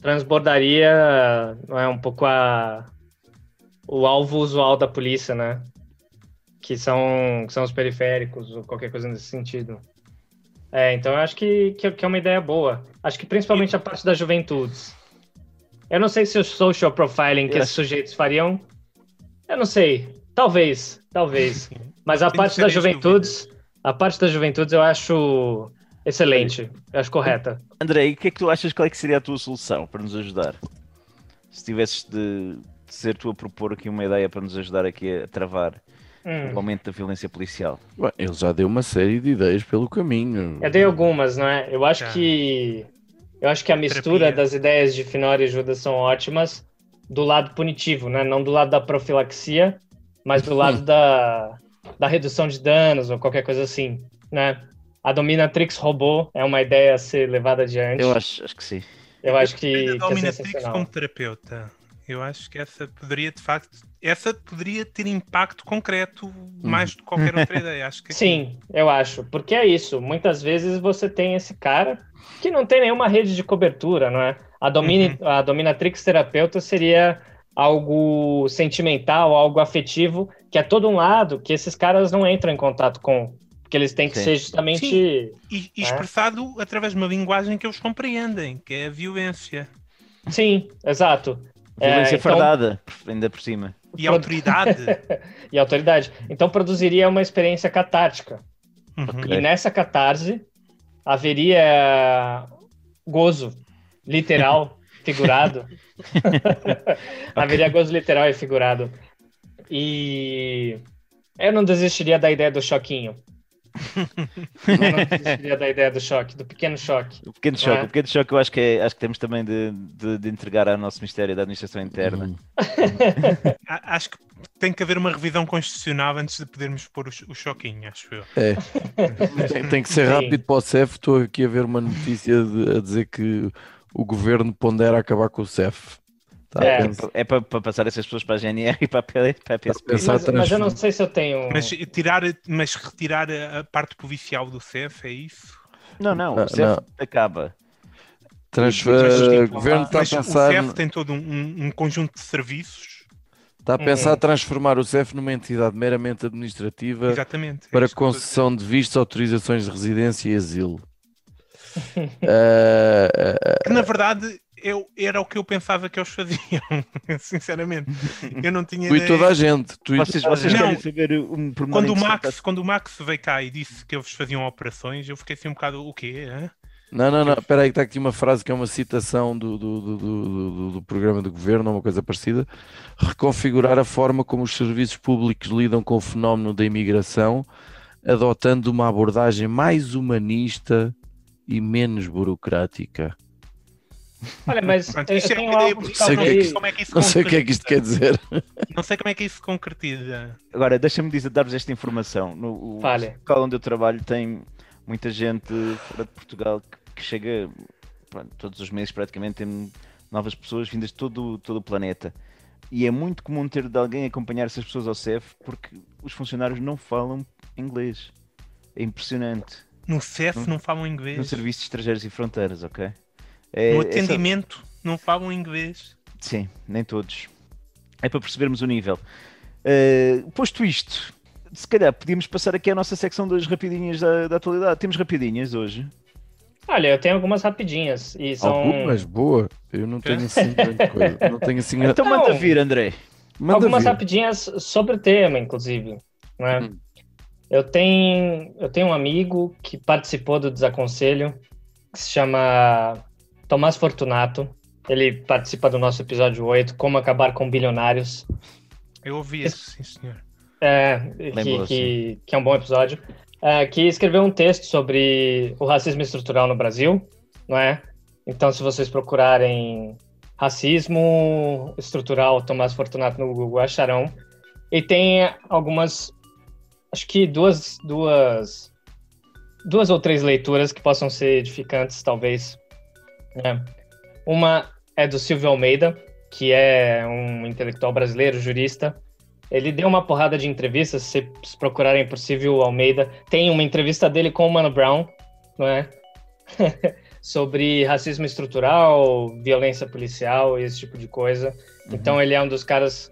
transbordaria não é um pouco a o alvo usual da polícia, né? Que são, que são os periféricos ou qualquer coisa nesse sentido. É, então eu acho que, que, que é uma ideia boa. Acho que principalmente a parte das juventudes. Eu não sei se o social profiling que Eu esses sujeitos fariam. Eu não sei. Talvez, talvez. (laughs) Mas a parte das juventudes, a parte das juventudes eu acho excelente. Eu acho correta. André, e o que é que tu achas qual é que seria a tua solução para nos ajudar? Se tivesses de, de ser tu a propor aqui uma ideia para nos ajudar aqui a travar Hum. o aumento da violência policial. Ele já deu uma série de ideias pelo caminho. Eu dei algumas, não é? Eu acho Já. que eu acho que a mistura Terapia. das ideias de Finório e Judas são ótimas do lado punitivo, né? Não do lado da profilaxia, mas do lado (laughs) da, da redução de danos ou qualquer coisa assim, né? A Dominatrix robô é uma ideia a ser levada adiante. Eu acho, acho que sim. Eu acho que, que da é Dominatrix sensacional. como terapeuta. Eu acho que essa poderia, de facto, essa poderia ter impacto concreto mais do que qualquer outra ideia. Acho que Sim, eu acho. Porque é isso. Muitas vezes você tem esse cara que não tem nenhuma rede de cobertura, não é? A, domini, a dominatrix terapeuta seria algo sentimental, algo afetivo, que é todo um lado que esses caras não entram em contato com. Porque eles têm que Sim. ser justamente. E, e É. expressado através de uma linguagem que eles compreendem, que é a violência. Sim, exato. É, Violência então- fardada, ainda por cima. E autoridade. (laughs) E autoridade. Então produziria uma experiência catártica. Uhum. E nessa catarse haveria gozo literal, (laughs) figurado. haveria gozo literal e figurado. E eu não desistiria da ideia do choquinho. Desistiria da ideia do choque, do pequeno choque. O pequeno choque, É. o pequeno choque eu acho que, é, acho que temos também de, de, de entregar ao nosso Ministério da Administração Interna. (laughs) A- Acho que tem que haver uma revisão constitucional antes de podermos pôr o, cho- o choquinho, acho eu. É. (laughs) Tem, tem que ser Sim. rápido para o CEF. Estou aqui a ver uma notícia de- a dizer que o governo pondera acabar com o CEF. Tá É. pensar- É para, para passar essas pessoas para a GNR e para a, PL, para a PSP. pensar Mas, mas eu não sei se eu tenho. Mas tirar, mas retirar a parte policial do CEF, é isso? Não, não, Não, o CEF não. acaba. Transfer... Mas, tipo, o governo está a mas o pensar, CEF tem todo um, um- conjunto de serviços. está a pensar Uhum. transformar o CEF numa entidade meramente administrativa Exatamente. é para a concessão de vistos, autorizações de residência e asilo. (laughs) Ah, ah, Que na verdade eu, era o que eu pensava que eles faziam, (laughs) sinceramente. Eu não tinha tu e toda a gente. Tu e Vocês, toda a vocês gente. Não. querem saber um Quando o? Max, quando o Max veio cá e disse que eles faziam operações, eu fiquei assim um bocado, o quê? hã? Não, não, não, espera aí, que está aqui uma frase que é uma citação do, do, do, do, do- do programa do governo, ou uma coisa parecida. Reconfigurar a forma como os serviços públicos lidam com o fenómeno da imigração, adotando uma abordagem mais humanista e menos burocrática. Olha, mas (laughs) Pronto, eu, é tenho algo que sei não que é sei como é que isso Não sei o que é que isto quer dizer. (laughs) Não sei como é que isso se concretiza. Agora, deixa-me dizer, dar-vos esta informação. No local onde eu trabalho tem muita gente fora de Portugal que, que chega pronto, todos os meses praticamente tem novas pessoas vindas de todo, todo o planeta. E é muito comum ter de alguém acompanhar essas pessoas ao CEF porque os funcionários não falam inglês. É impressionante. No CEF não falam No inglês. Serviço de Estrangeiros e Fronteiras, ok? É, No essa- atendimento não falam inglês. Sim, nem todos. É para percebermos o nível. Uh, posto isto, se calhar podíamos passar aqui à nossa secção das rapidinhas da, da atualidade. Temos rapidinhas hoje. Olha, eu tenho algumas rapidinhas. E são. Algumas, boa. Eu não tenho assim (laughs) grande coisa. Não tenho assim. Então manda vir, André. Manda algumas vir. rapidinhas sobre o tema, inclusive. Né? Hum. Eu, tenho, eu tenho um amigo que participou do Desaconselho, que se chama Tomás Fortunato. Ele participa do nosso episódio 8, Como Acabar com Bilionários. Eu ouvi isso, sim, senhor. É, que, que, que é um bom episódio. É, que escreveu um texto sobre o racismo estrutural no Brasil, não é? Então, se vocês procurarem racismo estrutural Tomás Fortunato no Google, acharão. E tem algumas, acho que duas, duas, duas ou três leituras que possam ser edificantes, talvez. Né? Uma é do Silvio Almeida, que é um intelectual brasileiro, jurista, ele deu uma porrada de entrevistas, se vocês procurarem por Silvio Almeida, tem uma entrevista dele com o Mano Brown, não é? (laughs) Sobre racismo estrutural, violência policial, esse tipo de coisa. Então ele é um dos caras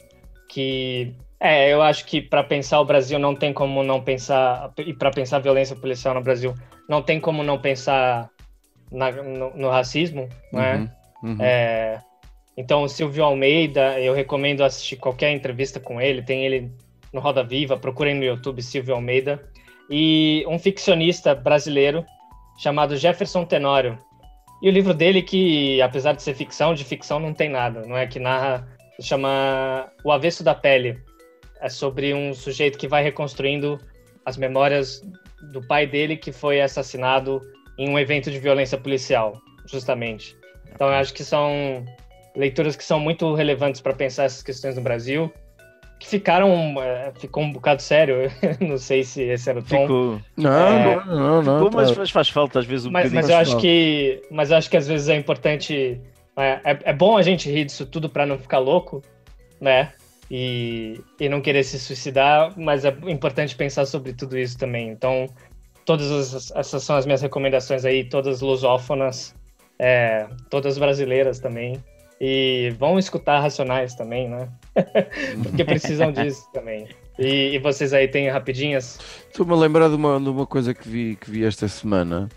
que é, eu acho que para pensar o Brasil não tem como não pensar e para pensar violência policial no Brasil não tem como não pensar na- no, no racismo, não é? Uhum, uhum. É, então, o Silvio Almeida, eu recomendo assistir qualquer entrevista com ele. Tem ele no Roda Viva, procurem no YouTube Silvio Almeida. E um ficcionista brasileiro chamado Jefferson Tenório. E o livro dele, que apesar de ser ficção, de ficção não tem nada, não é? Que narra, chama O Avesso da Pele. É sobre um sujeito que vai reconstruindo as memórias do pai dele que foi assassinado em um evento de violência policial, justamente. Então, eu acho que são leituras que são muito relevantes para pensar essas questões no Brasil, que ficaram, é, ficou um bocado sério, (laughs) não sei se esse era o tom, Ficou, Não, É. não, não, não. ficou, mas, tá. mas faz falta às vezes um mas, mas eu acho que, mas eu acho que às vezes é importante, é, é, é bom a gente rir disso tudo para não ficar louco, né? E, e não querer se suicidar, mas é importante pensar sobre tudo isso também. Então, todas as- essas são as minhas recomendações aí, todas lusófonas, é, todas brasileiras também. E vão escutar Racionais também, né? (laughs) Porque precisam disso também. E, e vocês aí têm rapidinhas? Estou-me a lembrar de uma, de uma coisa que vi, que vi esta semana,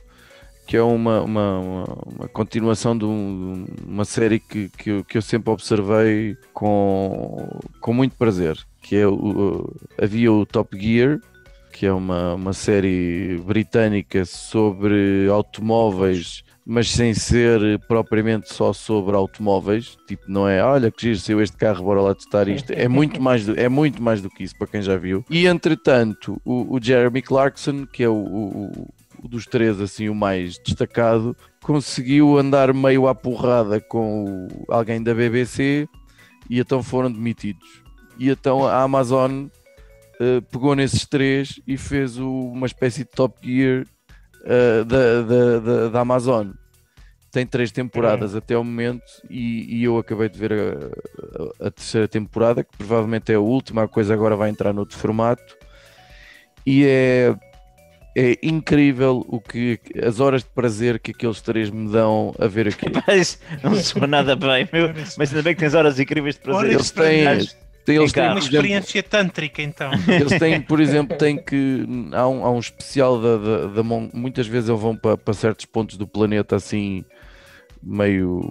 que é uma, uma, uma, uma continuação de, um- uma série que, que, eu, que eu sempre observei com, com muito prazer, que é o- havia o Top Gear, que é uma, uma série britânica sobre automóveis, mas sem ser propriamente só sobre automóveis, tipo, não é, olha que giro, saiu este carro, bora lá testar isto, é muito mais do, é muito mais do que isso, para quem já viu. E entretanto, o, o Jeremy Clarkson, que é o, o- o dos três, assim, o mais destacado, conseguiu andar meio à porrada com alguém da BBC e então foram demitidos. E então a Amazon eh, pegou nesses três e fez o- uma espécie de Top Gear eh, da, da, da, da Amazon. tem três temporadas até ao momento e, e eu acabei de ver a, a- a terceira temporada, que provavelmente é a última, a coisa agora vai entrar noutro formato e é, é incrível o que as horas de prazer que aqueles três me dão a ver aqui. (laughs) Mas não soa nada bem, meu. Mas ainda bem que tens horas incríveis de prazer. Eles têm- eles têm. Uma por exemplo, experiência tântrica, então. Eles têm, por exemplo, têm que. Há um, há um especial da, da, da Muitas vezes eles vão para, para certos pontos do planeta assim, meio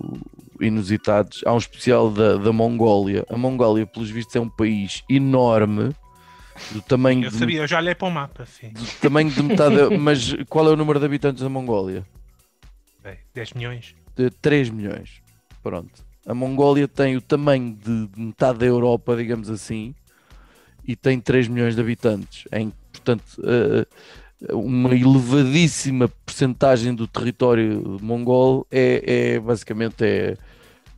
inusitados. Há um especial da, da Mongólia. A Mongólia, pelos vistos, é um país enorme, do tamanho, Eu de, sabia, eu já olhei para o mapa, sim. do tamanho de metade. (laughs) Mas qual é o número de habitantes da Mongólia? Bem, 10 milhões. De 3 milhões. Pronto. A Mongólia tem o tamanho de de metade da Europa, digamos assim, e tem 3 milhões de habitantes. Em, portanto, eh, uma elevadíssima percentagem do território mongol é, é basicamente é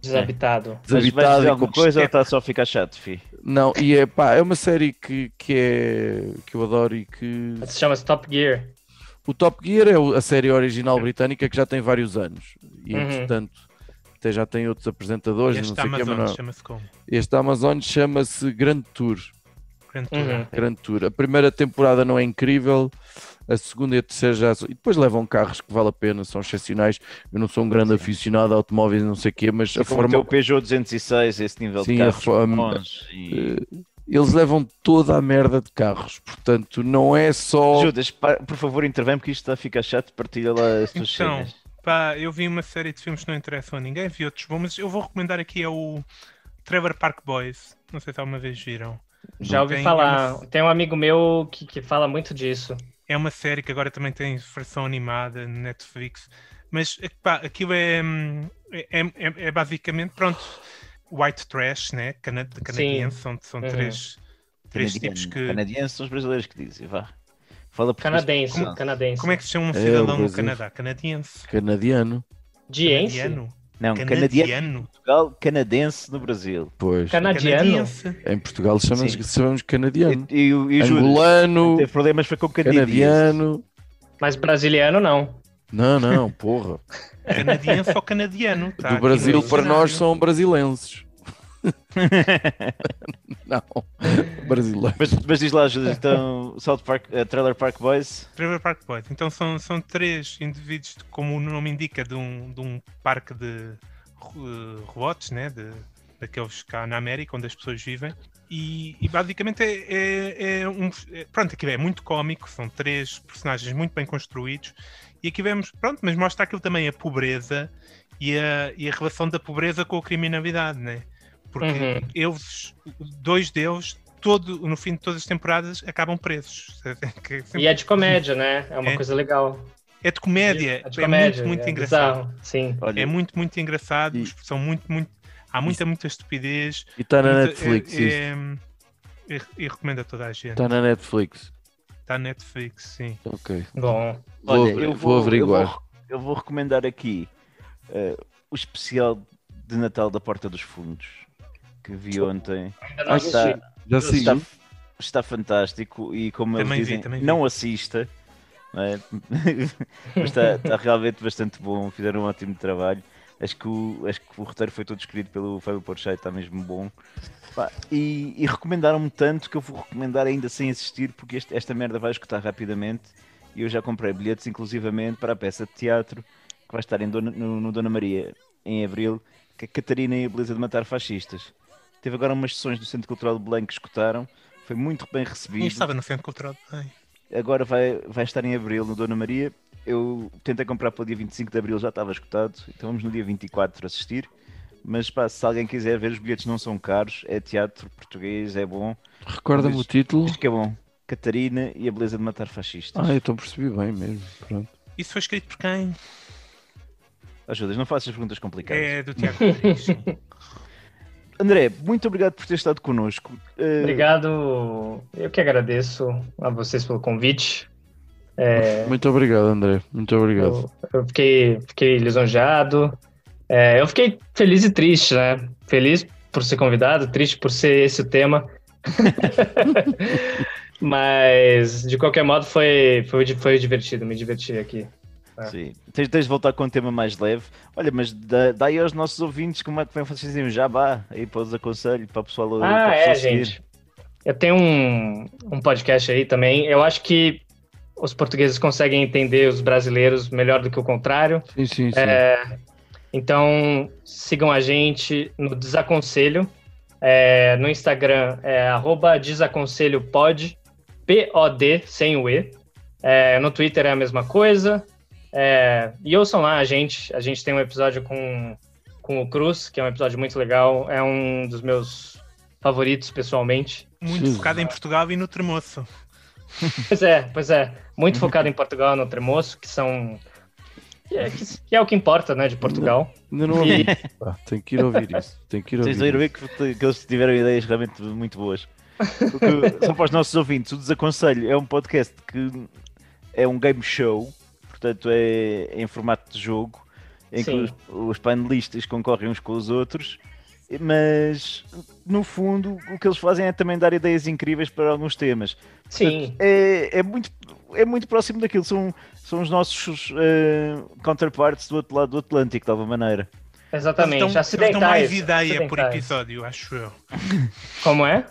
Desabitado. Mas vais desabitado. e alguma coisa ou está só a ficar chato, fi? Não, e é pá, é uma série que, que, é, que eu adoro e que Se chama-se Top Gear. o Top Gear é a série original britânica que já tem vários anos e Uhum. entretanto até já tem outros apresentadores, e não Este sei o que, mas Amazon chama-se como? Este Amazon chama-se Grand Tour. Grande Uhum. Tour. Grand Tour. A primeira temporada não é incrível, a segunda e a terceira já são- E depois levam carros que vale a pena, são excepcionais. Eu não sou um grande aficionado a automóveis, não sei o quê, mas a Como o forma. Peugeot 206, esse nível Sim, de a carros forma- bons. E... Eles levam toda a merda de carros, portanto, não é só. Judas, por favor, intervém porque isto está a ficar chato. Partilha lá as tuas Então, cenas. Pá, eu vi uma série de filmes que não interessam a ninguém, vi outros bons, mas eu vou recomendar aqui é o Trevor Park Boys. Não sei se alguma vez viram. Já ouvi Tem falar. uma- Tem um amigo meu que, que fala muito disso. É uma série que agora também tem versão animada no Netflix. Mas pá, aquilo é, hum, é, é- é basicamente, pronto, white trash, né? Cana de canadiense, são, são Uhum. três, três Canadiano. tipos que. Canadienses são os brasileiros que dizem, vá. Fala por Canadense. Como- Canadense. Como é que se chama um É, cidadão no. Canadá? Canadiense? Canadiano, Diense? Canadiano? Não, canadiano Portugal, canadense no Brasil. pois. Canadiano? Canadiense? Em Portugal chamamos, chamamos canadiano. E, e, e? Angolano, Teve problemas foi com canadiense. canadiano. Mas brasiliano não. Não, não, porra. Canadiense ou canadiano? Tá Do Brasil para nós são brasilenses. (laughs) Não, brasileiros. Mas, mas diz lá, Judas, então, South Park, eh, Trailer Park Boys. Trailer Park Boys. Então são, são três indivíduos, de- como o nome indica, de um, de um parque de robots, né? De, daqueles cá na América, onde as pessoas vivem. E, e basicamente é, é- é um. é- pronto, aquilo é muito cómico, são três personagens muito bem construídos. E aqui vemos, pronto, mas mostra aquilo também a pobreza e a, e a relação da pobreza com a criminalidade, né? Porque Uhum. eles, dois deles, todo, no fim de todas as temporadas, acabam presos. Que (laughs) sempre- E é de comédia, né? É uma É. coisa legal. é de comédia, É de é comédia. muito, muito é engraçado. bizarro, Sim. Olha, É muito, muito engraçado. E- São muito, muito. Há muita, muita estupidez. E está na Muita- Netflix, é, isto. é, e- e recomendo a toda a gente. Está na Netflix. Está na Netflix, sim. Ok. Bom. Vou, olha, eu vou averiguar. Eu vou, eu vou recomendar aqui eh, o especial de Natal da Porta dos Fundos que vi ontem. Ah, assisti. Está, Já está, sigo. está fantástico e como Também eles dizem, vi. não assista. não é? (laughs) Mas está, está realmente bastante bom, fizeram um ótimo trabalho. Acho que o, acho que o roteiro foi todo escrito pelo Fábio Porchat, está mesmo bom. Pá, e, e recomendaram-me tanto que eu vou recomendar ainda sem assistir, porque este- esta merda vai escutar rapidamente. E eu já comprei bilhetes, inclusivamente, para a peça de teatro que vai estar em Dona- no, no Dona Maria em abril, que é Catarina e a Beleza de Matar Fascistas. Teve agora umas sessões do Centro Cultural de Belém que escutaram, foi muito bem E recebido estava no Centro Cultural. Ai, agora vai, vai estar em Abril no Dona Maria. Eu tentei comprar para o dia 25 de Abril, já estava escutado, então vamos no dia 24 assistir. Mas pá, se alguém quiser ver, os bilhetes não são caros, é teatro português, é bom. Recorda-me o título. Acho que é bom. Catarina e a beleza de matar fascistas. Ah, então percebi bem mesmo. Pronto. Isso foi escrito por quem? Ajudas, não faças perguntas complicadas. É do Tiago Rodrigues. (laughs) André, muito obrigado por ter estado connosco. Eh, Obrigado. Eu que agradeço a vocês pelo convite. É, Muito obrigado, André. Muito obrigado. eu, eu fiquei, fiquei lisonjeado. É, eu fiquei feliz e triste, né? Feliz por ser convidado, triste por ser esse o tema. (laughs) (laughs) Mas, de qualquer modo, foi, foi, foi divertido, me diverti aqui É. Sim. Tens, tens de voltar com um tema mais leve. Olha, mas dá, dá aí aos nossos ouvintes como é que vem fazer um jabá aí para os aconselho, para o pessoal. para Ah, o é, seguir. gente. Eu tenho um, um podcast aí também. Eu acho que os portugueses conseguem entender os brasileiros melhor do que o contrário. Sim, sim, sim. É, então, sigam a gente no Desaconselho. É, no Instagram é arroba desaconselhopod, P-O-D, sem o E. É, no Twitter é a mesma coisa. É, e ouçam lá a gente. A gente tem um episódio com, com o Cruz, que é um episódio muito legal. É um dos meus favoritos, pessoalmente. Muito Jesus. focado em Portugal e no Tremoço. Pois é, pois é. Muito focado em Portugal, no Tremoço, que são... Que é, que- que é o que importa, né, de Portugal. Ainda não ouvi. Tenho que ir ouvir isso. Tenho que ir Vocês ouvir. viram isso. ver que, que eles tiveram ideias realmente muito boas. Porque, só para os nossos ouvintes, o Desaconselho é um podcast que é um game show, portanto é em formato de jogo, em que os, os panelistas concorrem uns com os outros, mas no fundo o que eles fazem é também dar ideias incríveis para alguns temas. Sim, É, é, muito, é muito próximo daquilo, são, são os nossos eh, counterparts do outro lado do Atlântico, de alguma maneira. exatamente. Eles dão, eles dão Acidentais. mais ideia por episódio, acho eu. Como é?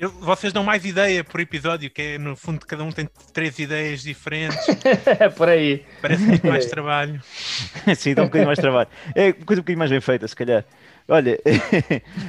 Eu- Vocês dão mais ideia por episódio, que é no fundo cada um tem três ideias diferentes, É (laughs) por aí. parece muito mais (laughs) trabalho. (laughs) Sim, dá um bocadinho mais trabalho. É uma coisa um bocadinho mais bem feita, se calhar. Olha,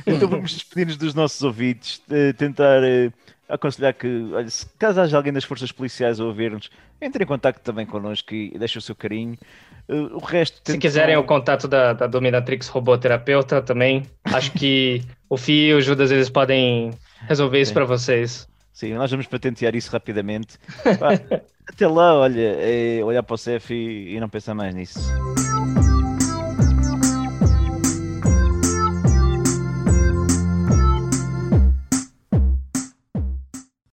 então vamos despedir-nos dos nossos ouvintes, eh, tentar eh, aconselhar que, olha, se caso haja alguém das forças policiais a ouvir-nos, entre em contato também connosco e deixe o seu carinho. Eh, o resto, Se quiserem o contato da, da Dominatrix Roboterapeuta também, acho que o Fih e o Judas eles podem resolver isso para vocês. Sim, nós vamos patentear isso rapidamente. (laughs) Até lá, olha, é olhar para o CEF e, e não pensar mais nisso.